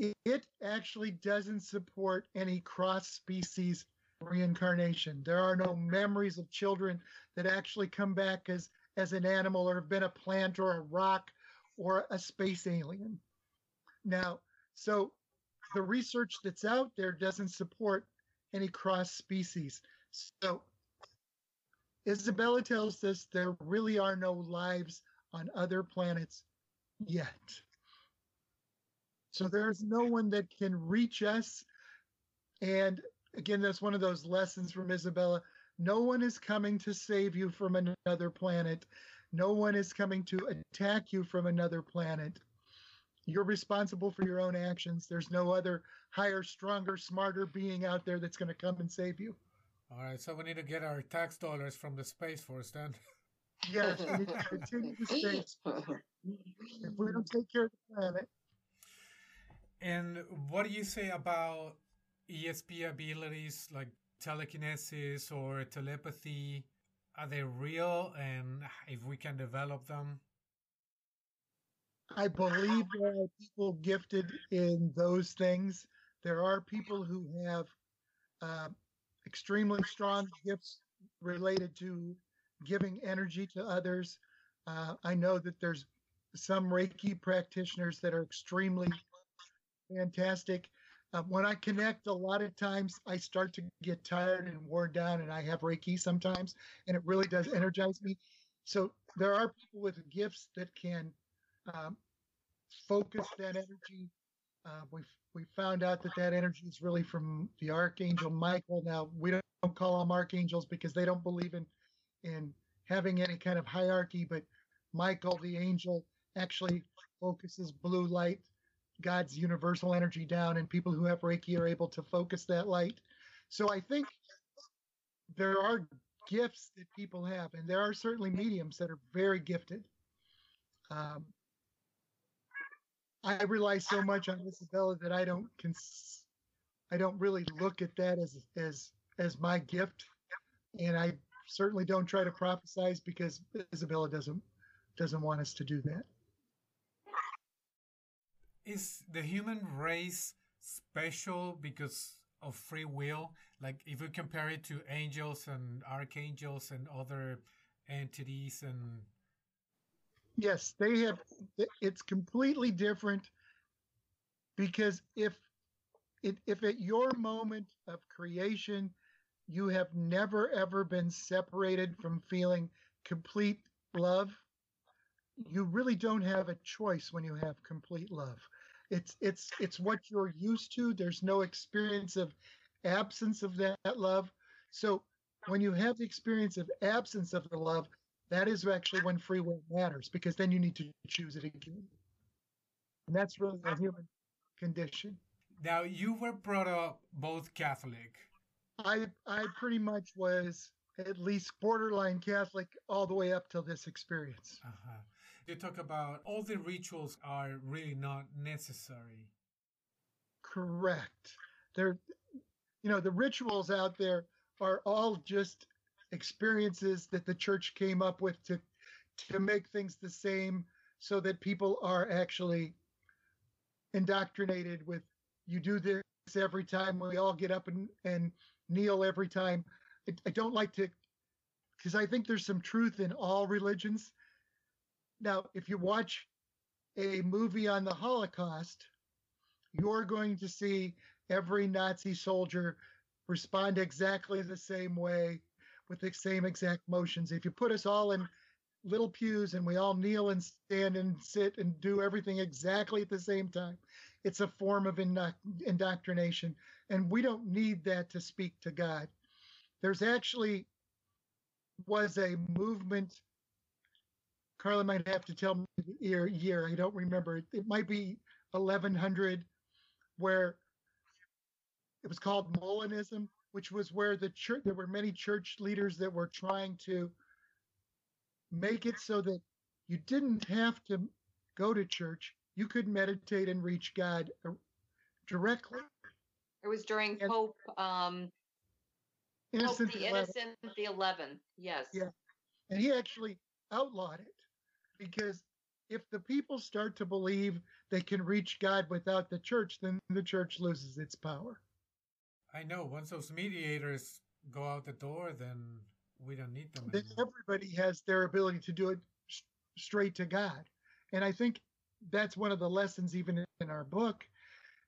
it actually doesn't support any cross species reincarnation. There are no memories of children that actually come back as, as an animal or have been a plant or a rock or a space alien. Now, so the research that's out there doesn't support any cross species. So Isabella tells us there really are no lives on other planets yet. So there's no one that can reach us. And again, that's one of those lessons from Isabella. No one is coming to save you from another planet. No one is coming to attack you from another planet. You're responsible for your own actions. There's no other higher, stronger, smarter being out there that's going to come and save you. All right, so we need to get our tax dollars from the Space Force then. Yes, we need to continue the space. If we don't take care of the planet. And what do you say about ESP abilities like telekinesis or telepathy? Are they real? And if we can develop them? I believe there are people gifted in those things. There are people who have uh, extremely strong gifts related to giving energy to others. Uh, I know that there's some Reiki practitioners that are extremely fantastic. Uh, when I connect, a lot of times I start to get tired and worn down, and I have Reiki sometimes, and it really does energize me. So there are people with gifts that can um, focus that energy. Uh, we we found out that that energy is really from the archangel Michael. Now we don't, call them archangels because they don't believe in in having any kind of hierarchy, but Michael, the angel, actually focuses blue light, God's universal energy down, and people who have Reiki are able to focus that light. So I think there are gifts that people have, and there are certainly mediums that are very gifted. Um, I rely so ah. much on Isabella that I don't cons- I don't really look at that as as as my gift, and I certainly don't try to prophesize because Isabella doesn't doesn't want us to do that. Is the human race special because of free will? Like if we compare it to angels and archangels and other entities and Yes, they have it's completely different because if it, if at your moment of creation you have never ever been separated from feeling complete love you really don't have a choice when you have complete love. It's it's it's what you're used to. There's no experience of absence of that love. So when you have the experience of absence of the love that is actually when free will matters because then you need to choose it again and that's really a human condition now you were brought up both catholic I I pretty much was at least borderline Catholic all the way up till this experience. Uh-huh. You talk about all the rituals are really not necessary. Correct. They're, you know, the rituals out there are all just experiences that the church came up with to to make things the same so that people are actually indoctrinated with you do this every time we all get up and, and kneel every time. I, I don't like to, because I think there's some truth in all religions. Now, if you watch a movie on the Holocaust, you're going to see every Nazi soldier respond exactly the same way with the same exact motions. If you put us all in little pews and we all kneel and stand and sit and do everything exactly at the same time, it's a form of indoctrination. And we don't need that to speak to God. There's actually was a movement. Carla might have to tell me the year, year. I don't remember. It might be 1100, where it was called Molinism, which was where the church there were many church leaders that were trying to make it so that you didn't have to go to church you could meditate and reach God uh, directly. It was during and, Pope um, Innocent Pope the 11th. Innocent the Eleventh. Yes. Yeah, and he actually outlawed it because if the people start to believe they can reach God without the church, then the church loses its power. I know. Once those mediators go out the door, then we don't need them. Then everybody has their ability to do it straight to God. And I think that's one of the lessons even in our book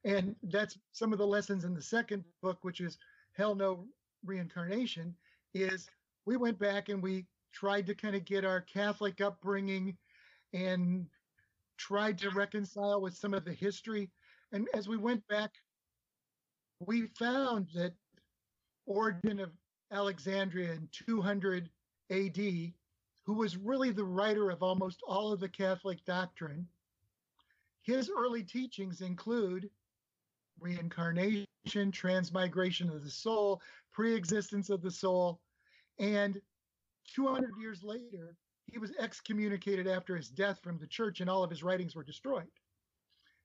and that's some of the lessons in the second book which is hell no reincarnation is we went back and we tried to kind of get our catholic upbringing and tried to reconcile with some of the history And as we went back, we found that Origen of Alexandria in 200 AD, who was really the writer of almost all of the Catholic doctrine, his early teachings include reincarnation, transmigration of the soul, pre-existence of the soul, and 200 years later, he was excommunicated after his death from the church and all of his writings were destroyed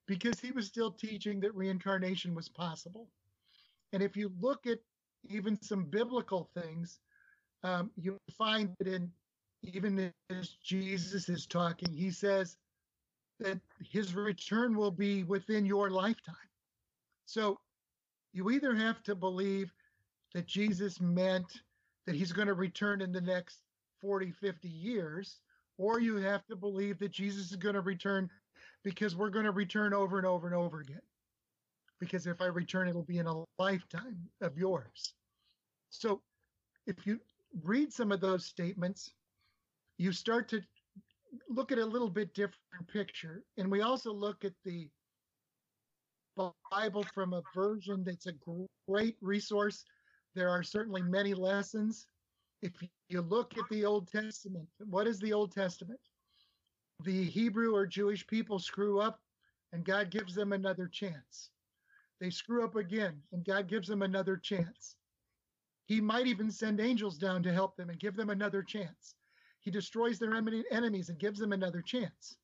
because he was still teaching that reincarnation was possible. And if you look at even some biblical things, um, you find that in even as Jesus is talking, he says that his return will be within your lifetime. So you either have to believe that Jesus meant that he's going to return in the next 40, 50 years, or you have to believe that Jesus is going to return because we're going to return over and over and over again. Because if I return, it'll be in a lifetime of yours. So if you read some of those statements, you start to look at a little bit different picture. And we also look at the Bible from a version that's a great resource. There are certainly many lessons. If you look at the Old Testament, what is the Old Testament? The Hebrew or Jewish people screw up and God gives them another chance. They screw up again and God gives them another chance. He might even send angels down to help them and give them another chance. He destroys their enemies and gives them another chance.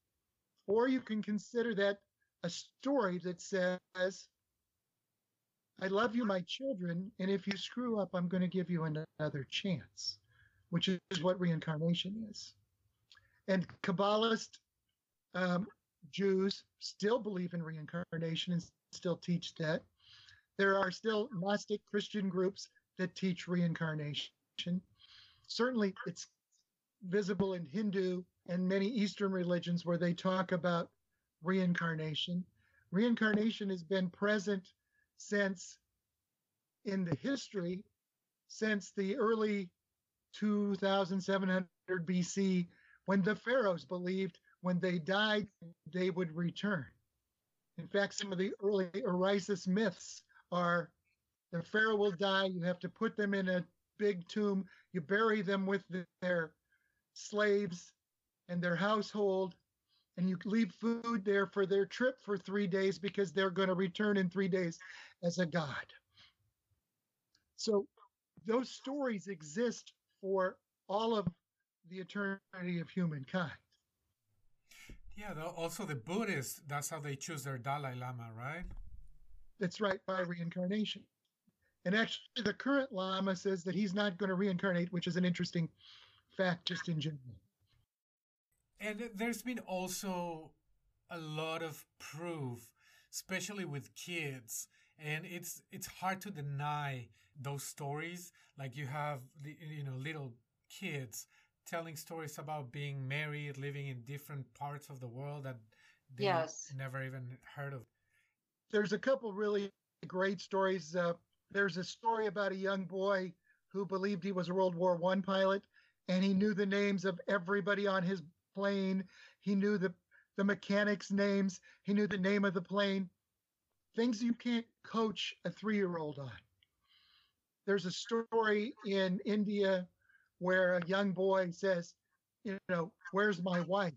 Or you can consider that a story that says, I love you, my children, and if you screw up, I'm going to give you another chance, which is what reincarnation is. And Kabbalist um, Jews still believe in reincarnation and still teach that. There are still Gnostic Christian groups that teach reincarnation. Certainly, it's visible in Hindu and many Eastern religions where they talk about reincarnation. Reincarnation has been present since in the history since the early 2700 BC when the pharaohs believed when they died they would return. In fact, some of the early Osiris myths are the pharaoh will die, you have to put them in a big tomb, you bury them with their slaves and their household, and you leave food there for their trip for three days because they're going to return in three days as a god. So those stories exist for all of the eternity of humankind. Yeah, also the Buddhists, that's how they choose their Dalai Lama, right? That's right, by reincarnation. And actually, the current Lama says that he's not going to reincarnate, which is an interesting fact just in general. And there's been also a lot of proof, especially with kids, and it's it's hard to deny those stories. Like you have you know little kids telling stories about being married, living in different parts of the world that they yes. never even heard of. There's a couple really great stories. Uh, there's a story about a young boy who believed he was a World War One pilot, and he knew the names of everybody on his plane. He knew the the mechanics' names. He knew the name of the plane. Things you can't coach a three-year-old on. There's a story in India where a young boy says, you know, where's my wife?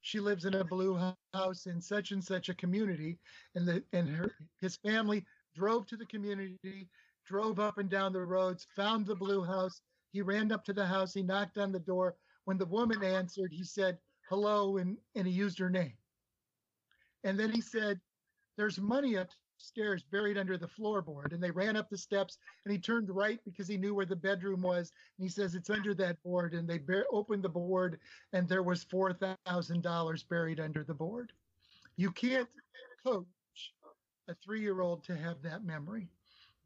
She lives in a blue house in such and such a community, and the and her his family drove to the community, drove up and down the roads, found the blue house. He ran up to the house. He knocked on the door. When the woman answered, he said, hello, and, and he used her name. And then he said, there's money upstairs buried under the floorboard. And they ran up the steps and he turned right because he knew where the bedroom was. And he says, it's under that board. And they bar- opened the board and there was $4,000 buried under the board. You can't coach a three year old to have that memory.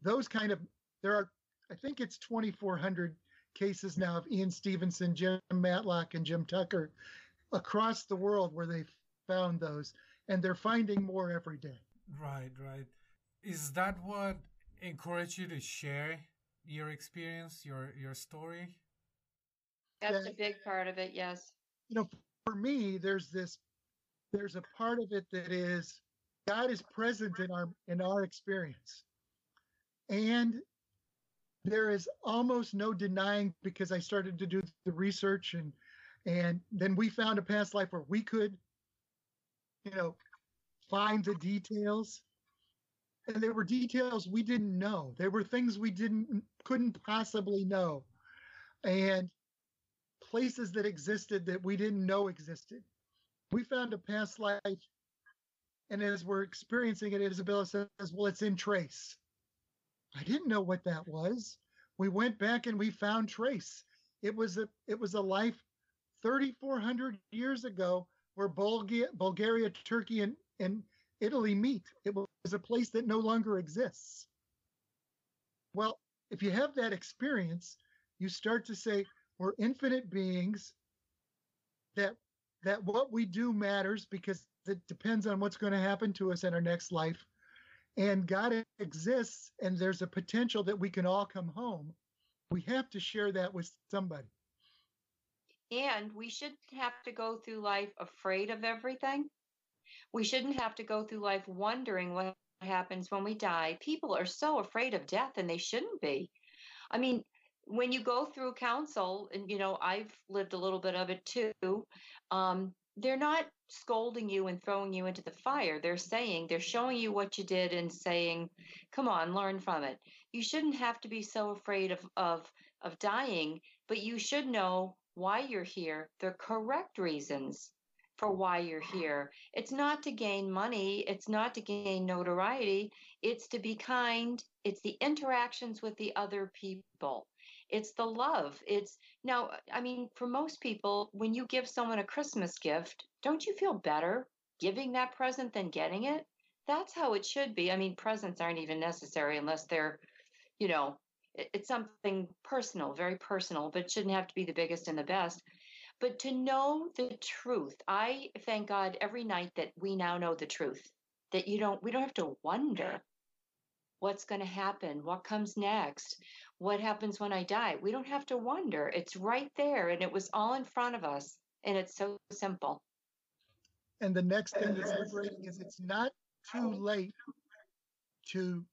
Those kind of, there are, I think it's 2,400 cases now of Ian Stevenson, Jim Matlock, and Jim Tucker across the world where they found those. And they're finding more every day. Right, right. Is that what encouraged you to share your experience, your your story? That's a big part of it, yes. You know, for me, there's this there's a part of it that is God is present in our in our experience. And there is almost no denying because I started to do the research and and then we found a past life where we could you know find the details. And there were details we didn't know. There were things we didn't couldn't possibly know. And places that existed that we didn't know existed. We found a past life. And as we're experiencing it isabella says well it's in Thrace. I didn't know what that was. We went back and we found Thrace. It was a it was a life 3400 years ago where bulgaria, bulgaria turkey and, and italy meet it was a place that no longer exists. Well if you have that experience you start to say we're infinite beings that that what we do matters because it depends on what's going to happen to us in our next life. And god exists and there's a potential that we can all come home. We have to share that with somebody. And we shouldn't have to go through life afraid of everything we shouldn't have to go through life wondering what happens when we die people are so afraid of death and they shouldn't be i mean when you go through counsel, and you know, I've lived a little bit of it too, um, they're not scolding you and throwing you into the fire. They're saying, they're showing you what you did and saying, come on, learn from it. You shouldn't have to be so afraid of, of, of dying, but you should know why you're here, the correct reasons for why you're here. It's not to gain money, it's not to gain notoriety, it's to be kind, it's the interactions with the other people. It's the love. It's now, I mean, for most people, when you give someone a Christmas gift, don't you feel better giving that present than getting it? That's how it should be. I mean, presents aren't even necessary unless they're, you know, it's something personal, very personal, but it shouldn't have to be the biggest and the best. But to know the truth, I thank God every night that we now know the truth, that you don't, we don't have to wonder what's going to happen, what comes next, what happens when I die. We don't have to wonder. It's right there and it was all in front of us and it's so simple. And the next thing that's liberating is it's not too late to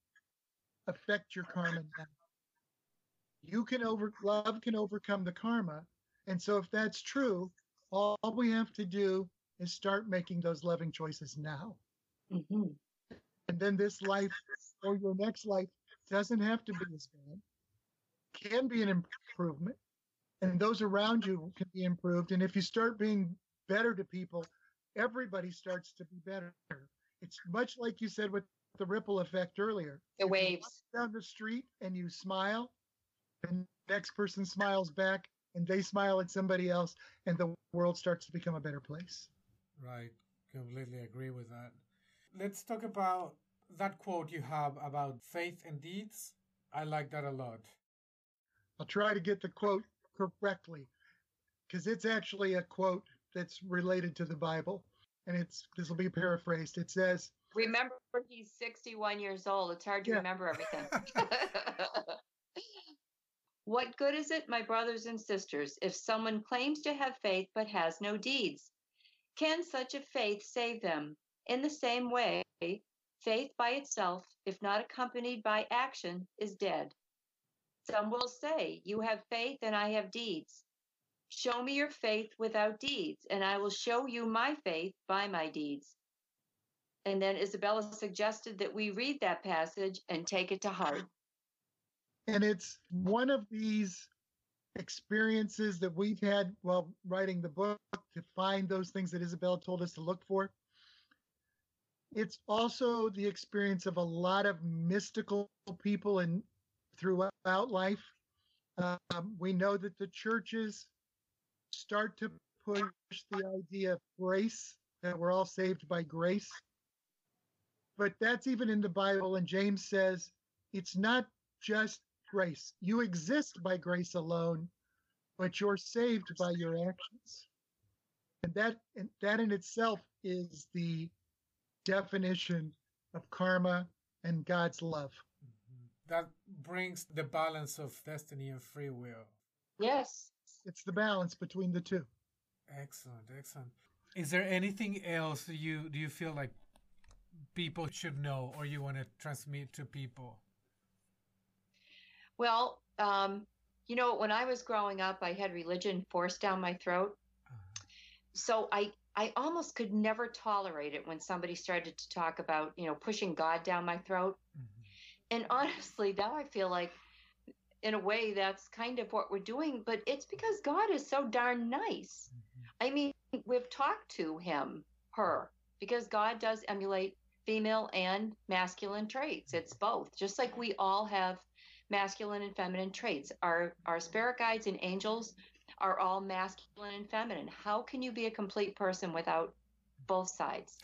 affect your karma now. You can over love can overcome the karma. And so if that's true, all we have to do is start making those loving choices now. Mm-hmm. And then this life or your next life doesn't have to be as bad, can be an improvement, and those around you can be improved. And if you start being better to people, everybody starts to be better. It's much like you said with the ripple effect earlier. The waves. down the street and you smile, and the next person smiles back, and they smile at somebody else, and the world starts to become a better place. Right. Completely agree with that. Let's talk about that quote you have about faith and deeds, I like that a lot. I'll try to get the quote correctly because it's actually a quote that's related to the Bible. And it's this will be paraphrased. It says, Remember, he's 61 years old. It's hard to yeah. remember everything. what good is it, my brothers and sisters, if someone claims to have faith but has no deeds? Can such a faith save them? In the same way, Faith by itself, if not accompanied by action, is dead. Some will say, You have faith and I have deeds. Show me your faith without deeds, and I will show you my faith by my deeds. And then Isabella suggested that we read that passage and take it to heart. And it's one of these experiences that we've had while writing the book to find those things that Isabella told us to look for it's also the experience of a lot of mystical people and throughout life. Um, we know that the churches start to push the idea of grace, that we're all saved by grace. But that's even in the Bible, and James says it's not just grace. You exist by grace alone, but you're saved by your actions. And that and that in itself is the definition of karma and God's love. Mm-hmm. That brings the balance of destiny and free will. Yes. It's the balance between the two. Excellent, excellent. Is there anything else you do you feel like people should know or you want to transmit to people? Well, um, you know, when I was growing up, I had religion forced down my throat. Uh-huh. So I, I almost could never tolerate it when somebody started to talk about, you know, pushing God down my throat. Mm-hmm. And honestly, now I feel like, in a way, that's kind of what we're doing. But it's because God is so darn nice. Mm-hmm. I mean, we've talked to him, her, because God does emulate female and masculine traits. It's both, just like we all have masculine and feminine traits. Our our spirit guides and angels are all masculine and feminine. How can you be a complete person without both sides?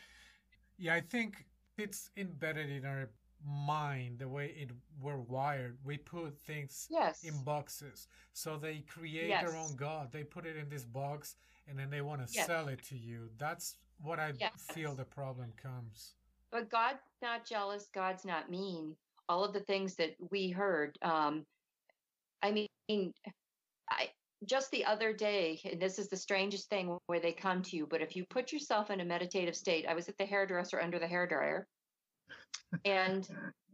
Yeah, I think it's embedded in our mind the way it we're wired. We put things yes. in boxes. So they create yes. their own god. They put it in this box and then they want to yes. sell it to you. That's what I feel the problem comes. But God's not jealous. God's not mean all of the things that we heard. Um, I mean, I just the other day, and this is the strangest thing where they come to you, but if you put yourself in a meditative state, I was at the hairdresser under the hair dryer, and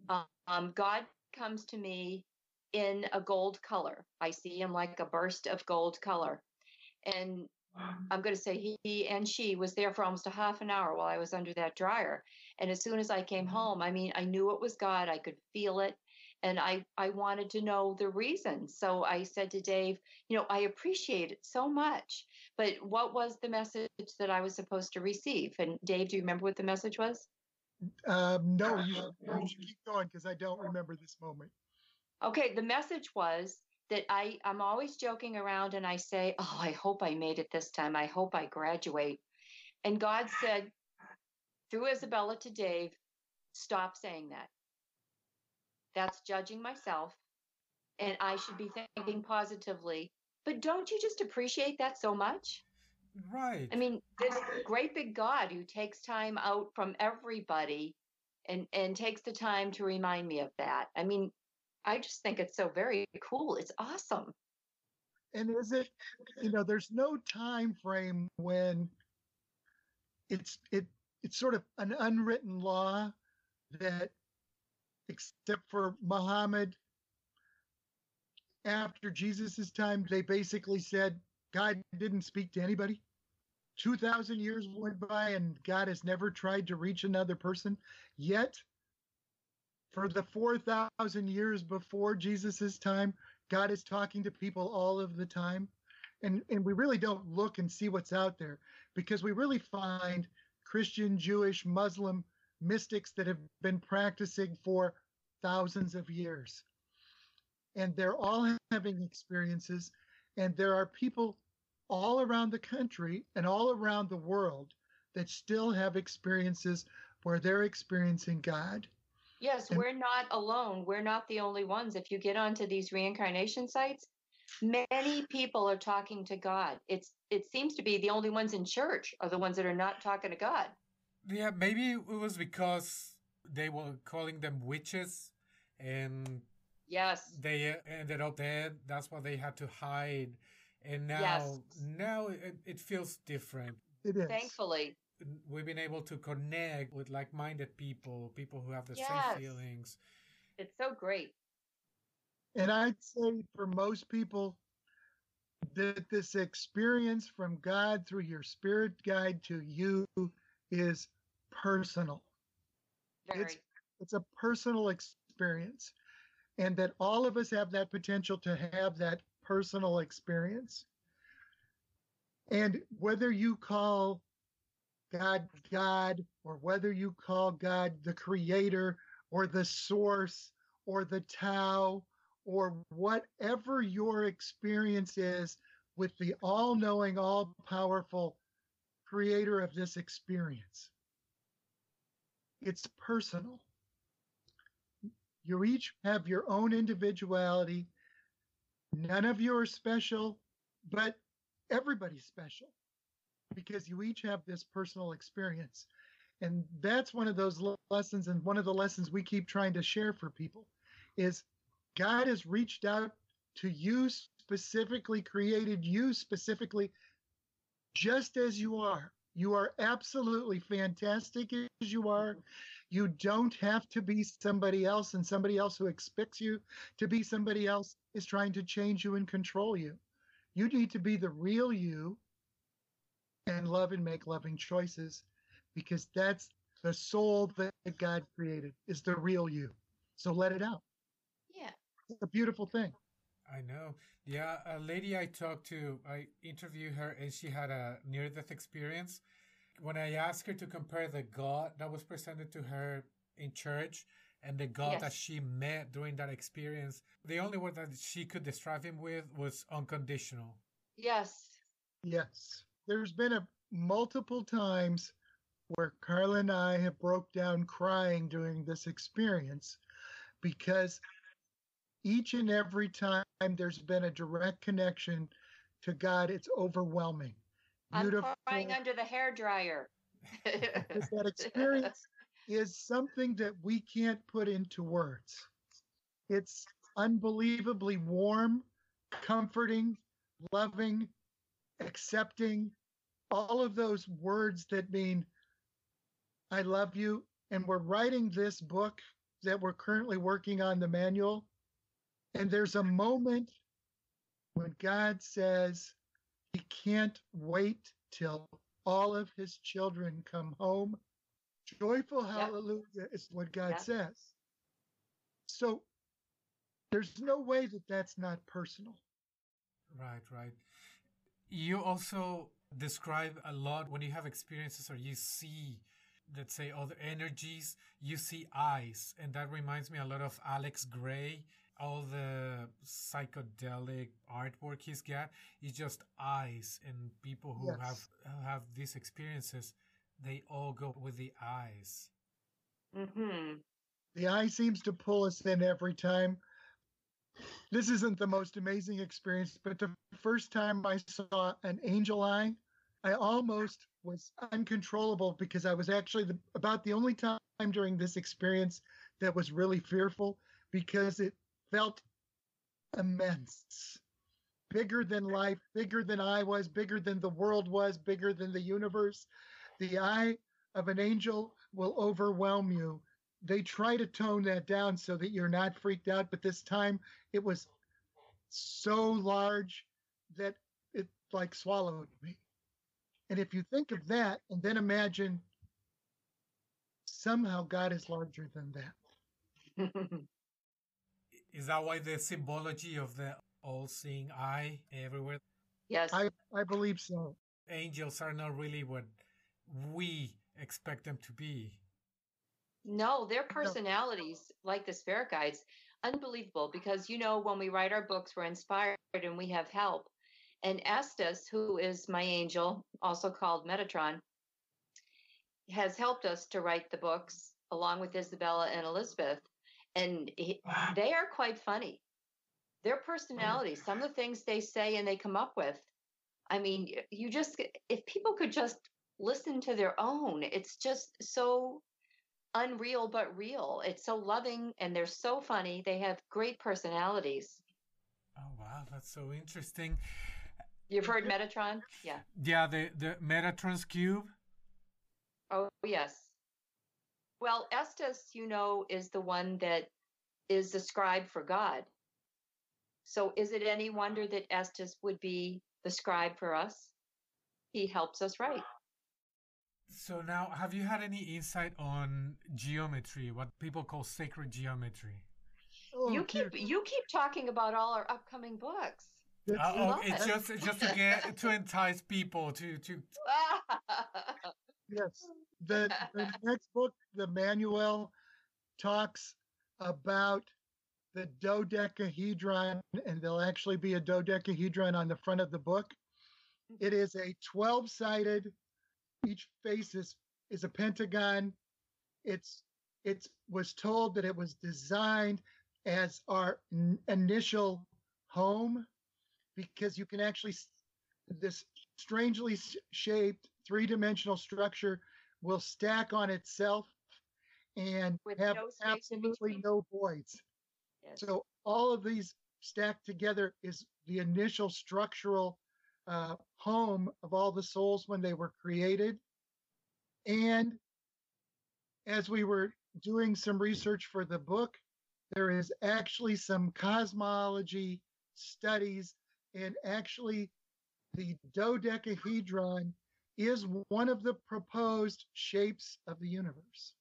um, God comes to me in a gold color. I see him like a burst of gold color. And I'm going to say he, he and she was there for almost a half an hour while I was under that dryer. And as soon as I came mm-hmm. home, I mean, I knew it was God. I could feel it. And I, I wanted to know the reason. So I said to Dave, you know, I appreciate it so much. But what was the message that I was supposed to receive? And Dave, do you remember what the message was? Um, no, you, uh, you should um, keep going because I don't remember this moment. Okay, the message was that I, I'm always joking around and I say, Oh, I hope I made it this time. I hope I graduate. And God said, through Isabella to Dave, stop saying that. That's judging myself. And I should be thinking positively. But don't you just appreciate that so much? Right. I mean, this great big God who takes time out from everybody and, and takes the time to remind me of that. I mean, I just think it's so very cool. It's awesome. And is it, you know, there's no time frame when it's it it's sort of an unwritten law that except for Muhammad after Jesus's time, they basically said God didn't speak to anybody. 2,000 years went by and God has never tried to reach another person. Yet, for the 4,000 years before Jesus's time, God is talking to people all of the time. And, and we really don't look and see what's out there because we really find Christian, Jewish, Muslim mystics that have been practicing for thousands of years. And they're all having experiences. And there are people all around the country and all around the world that still have experiences where they're experiencing God. Yes, and, we're not alone. We're not the only ones. If you get onto these reincarnation sites, many people are talking to God. It's it seems to be the only ones in church are the ones that are not talking to God. Yeah, maybe it was because they were calling them witches and yes they uh, ended up dead that's why they had to hide and now yes. now it, it feels different it is thankfully we've been able to connect with like-minded people people who have the yes. same feelings. It's so great. And i'd say for most people that this experience from god through your spirit guide to you is personal. Very. it's it's a personal experience. And that all of us have that potential to have that personal experience. And whether you call God God, or whether you call God the creator or the source or the Tao or whatever your experience is with the all knowing, all powerful creator of this experience. It's personal. You each have your own individuality. None of you are special, but everybody's special because you each have this personal experience. And that's one of those lessons and one of the lessons we keep trying to share for people is God has reached out to you specifically, created you specifically just as you are. You are absolutely fantastic as you are. You don't have to be somebody else, and somebody else who expects you to be somebody else is trying to change you and control you. You need to be the real you and love and make loving choices because that's the soul that God created is the real you. So let it out. Yeah. It's a beautiful thing. I know. Yeah, a lady I talked to, I interviewed her and she had a near death experience. When I asked her to compare the God that was presented to her in church and the God Yes. that she met during that experience, the only word that she could describe him with was unconditional. Yes. Yes. There's been a multiple times where Carla and I have broke down crying during this experience because each and every time there's been a direct connection to God, it's overwhelming. I'm Beautiful. crying under the hair dryer. That experience is something that we can't put into words. It's unbelievably warm, comforting, loving, accepting, all of those words that mean, I love you. And we're writing this book that we're currently working on the manual. And there's a moment when God says he can't wait till all of his children come home. Joyful Yep. hallelujah is what God Yep. says. So there's no way that that's not personal. Right, right. You also describe a lot when you have experiences or you see, let's say, other energies, you see eyes. And that reminds me a lot of Alex Grey. All the psychedelic artwork he's got is just eyes. And people who Yes. have who have these experiences, they all go with the eyes. mm-hmm. The eye seems to pull us in every time. This isn't the most amazing experience, but the first time I saw an angel eye, I almost was uncontrollable because I was actually the, about the only time during this experience that was really fearful because it felt immense. Bigger than life, bigger than I was, bigger than the world was, bigger than the universe. The eye of an angel will overwhelm you they try to tone that down so that you're not freaked out but this time it was so large that it like swallowed me and if you think of that and then imagine somehow god is larger than that Is that why the symbology of the all seeing eye everywhere? yes. i i believe so Angels are not really what we expect them to be. No, their personalities, like the spirit guides, unbelievable because you know when we write our books, we're inspired and we have help. And Estes, who is my angel, also called Metatron, has helped us to write the books along with Isabella and Elizabeth. And he, they are quite funny. Their personalities, some of the things they say and they come up with. I mean, you just, if people could just listen to their own, it's just so unreal but real. It's so loving and they're so funny. They have great personalities. Oh wow, that's so interesting. You've heard Metatron? Yeah. Yeah, the the Metatron's cube. Oh, yes. Well, Estes, you know, is the one that is the scribe for God. So is it any wonder that Estes would be the scribe for us? He helps us write. So now, have you had any insight on geometry, what people call sacred geometry? oh, you keep you keep talking about all our upcoming books. Uh, oh, it's it. just just to get to entice people to to. Yes. The, the next book, the manual, talks about the dodecahedron, and there'll actually be a dodecahedron on the front of the book. It is a 12 sided, each face is, is a pentagon. It's it was told that it was designed as our n- initial home because you can actually this strangely shaped three-dimensional structure will stack on itself and With have no absolutely no voids. Yes. So all of these stacked together is the initial structural uh, home of all the souls when they were created. And as we were doing some research for the book, there is actually some cosmology studies, and actually, the dodecahedron is one of the proposed shapes of the universe.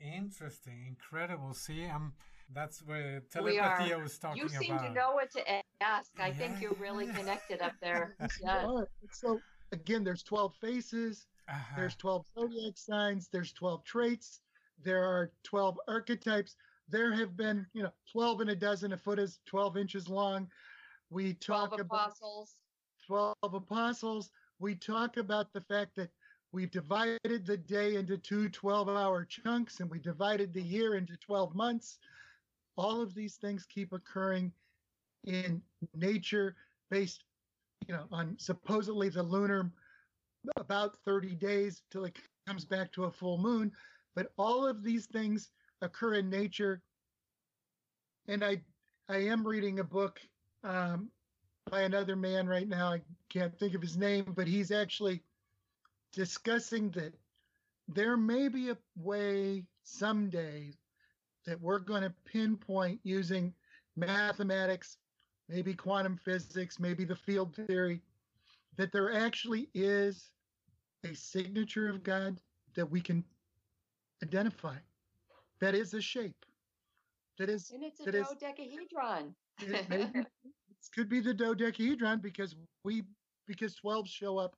Interesting, incredible. See, I'm that's where telepathy I was talking about. You seem about. to know what to ask. I yeah. think you're really connected up there. yeah. So again, there's 12 faces. Uh-huh. There's 12 zodiac signs. There's 12 traits. There are 12 archetypes. There have been, you know, 12 and a dozen. A foot is 12 inches long. We talk 12 about apostles. 12 apostles. We talk about the fact that we divided the day into two 12 hour chunks and we divided the year into 12 months. All of these things keep occurring in nature based, you know, on supposedly the lunar about 30 days till it comes back to a full moon. But all of these things occur in nature. And I, I am reading a book um, by another man right now. I can't think of his name, but he's actually discussing that there may be a way someday that we're going to pinpoint using mathematics, maybe quantum physics, maybe the field theory, that there actually is a signature of God that we can identify. That is a shape. That is. And it's a that dodecahedron. Is, it, maybe, it could be the dodecahedron because we because 12 show up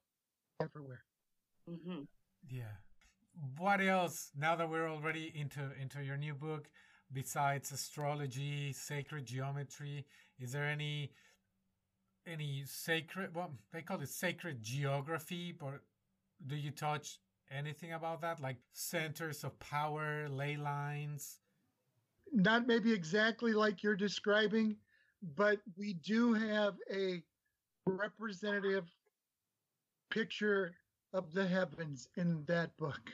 everywhere. Mm-hmm. Yeah. What else? Now that we're already into into your new book, besides astrology, sacred geometry, is there any any sacred? Well, they call it sacred geography, but do you touch anything about that, like centers of power, ley lines? Not maybe exactly like you're describing, but we do have a representative picture of the heavens in that book.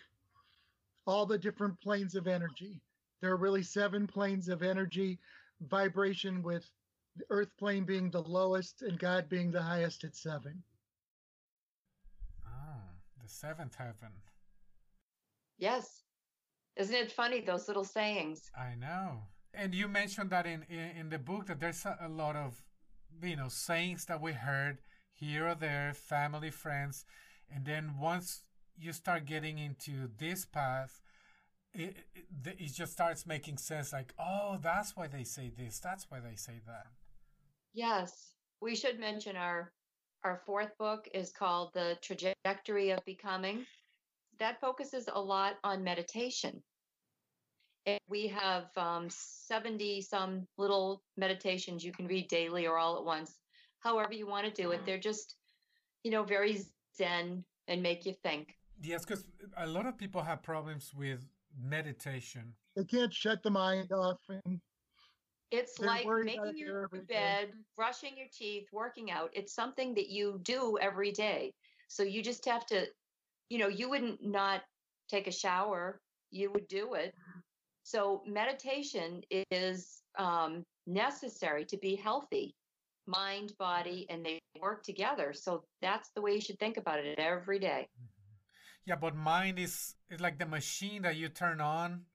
All the different planes of energy. There are really seven planes of energy, vibration with the earth plane being the lowest and God being the highest at seven. Ah, the seventh heaven. Yes. Isn't it funny, those little sayings? I know. And you mentioned that in, in, in the book that there's a, a lot of, you know, sayings that we heard here or there, family, friends. And then once you start getting into this path, it, it, it just starts making sense like, oh, that's why they say this. That's why they say that. Yes. We should mention our our fourth book is called The Trajectory of Becoming. That focuses a lot on meditation. And we have um, 70 some little meditations you can read daily or all at once, however you want to do it. They're just, you know, very zen and make you think. Yes, because a lot of people have problems with meditation. They can't shut the mind off. And it's like making your bed, brushing your teeth, working out. It's something that you do every day. So you just have to, you know, you wouldn't not take a shower, you would do it. So meditation is um, necessary to be healthy, mind, body, and they work together. So that's the way you should think about it every day. Mm-hmm. Yeah, but mind is is like the machine that you turn on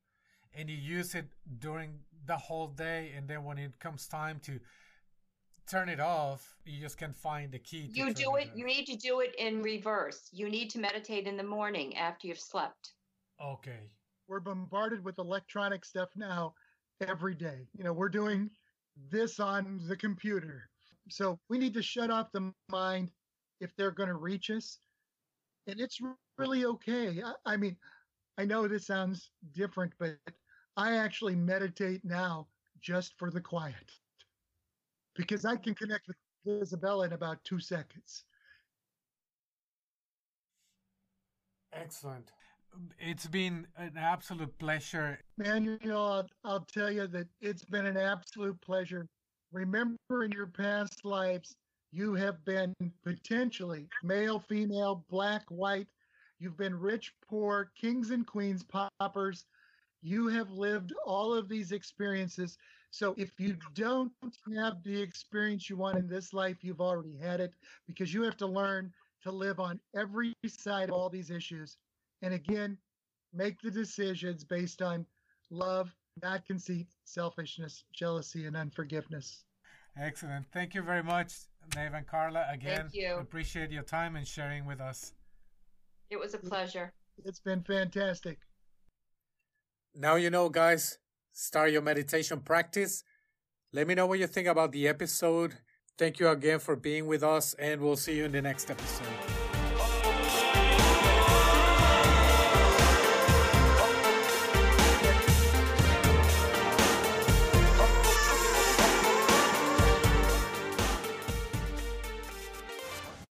and you use it during the whole day and then when it comes time to turn it off you just can't find the key you do it, it you need to do it in reverse. You need to meditate in the morning after you've slept. Okay. We're bombarded with electronic stuff now every day. You know we're doing this on the computer. So we need to shut off the mind if they're going to reach us. And it's really okay. I, I mean i know this sounds different but I actually meditate now just for the quiet because I can connect with Isabella in about two seconds. Excellent. It's been an absolute pleasure. Man, you know, I'll, I'll tell you that it's been an absolute pleasure. Remember in your past lives, you have been potentially male, female, black, white. You've been rich, poor, kings and queens, paupers, you have lived all of these experiences. So if you don't have the experience you want in this life, you've already had it because you have to learn to live on every side of all these issues And again, make the decisions based on love, not conceit, selfishness, jealousy, and unforgiveness. Excellent. Thank you very much, Dave and Carla. Again, Thank you. appreciate your time and sharing with us. It was a pleasure. It's been fantastic. Now you know, guys. Start your meditation practice. Let me know what you think about the episode. Thank you again for being with us, and we'll see you in the next episode.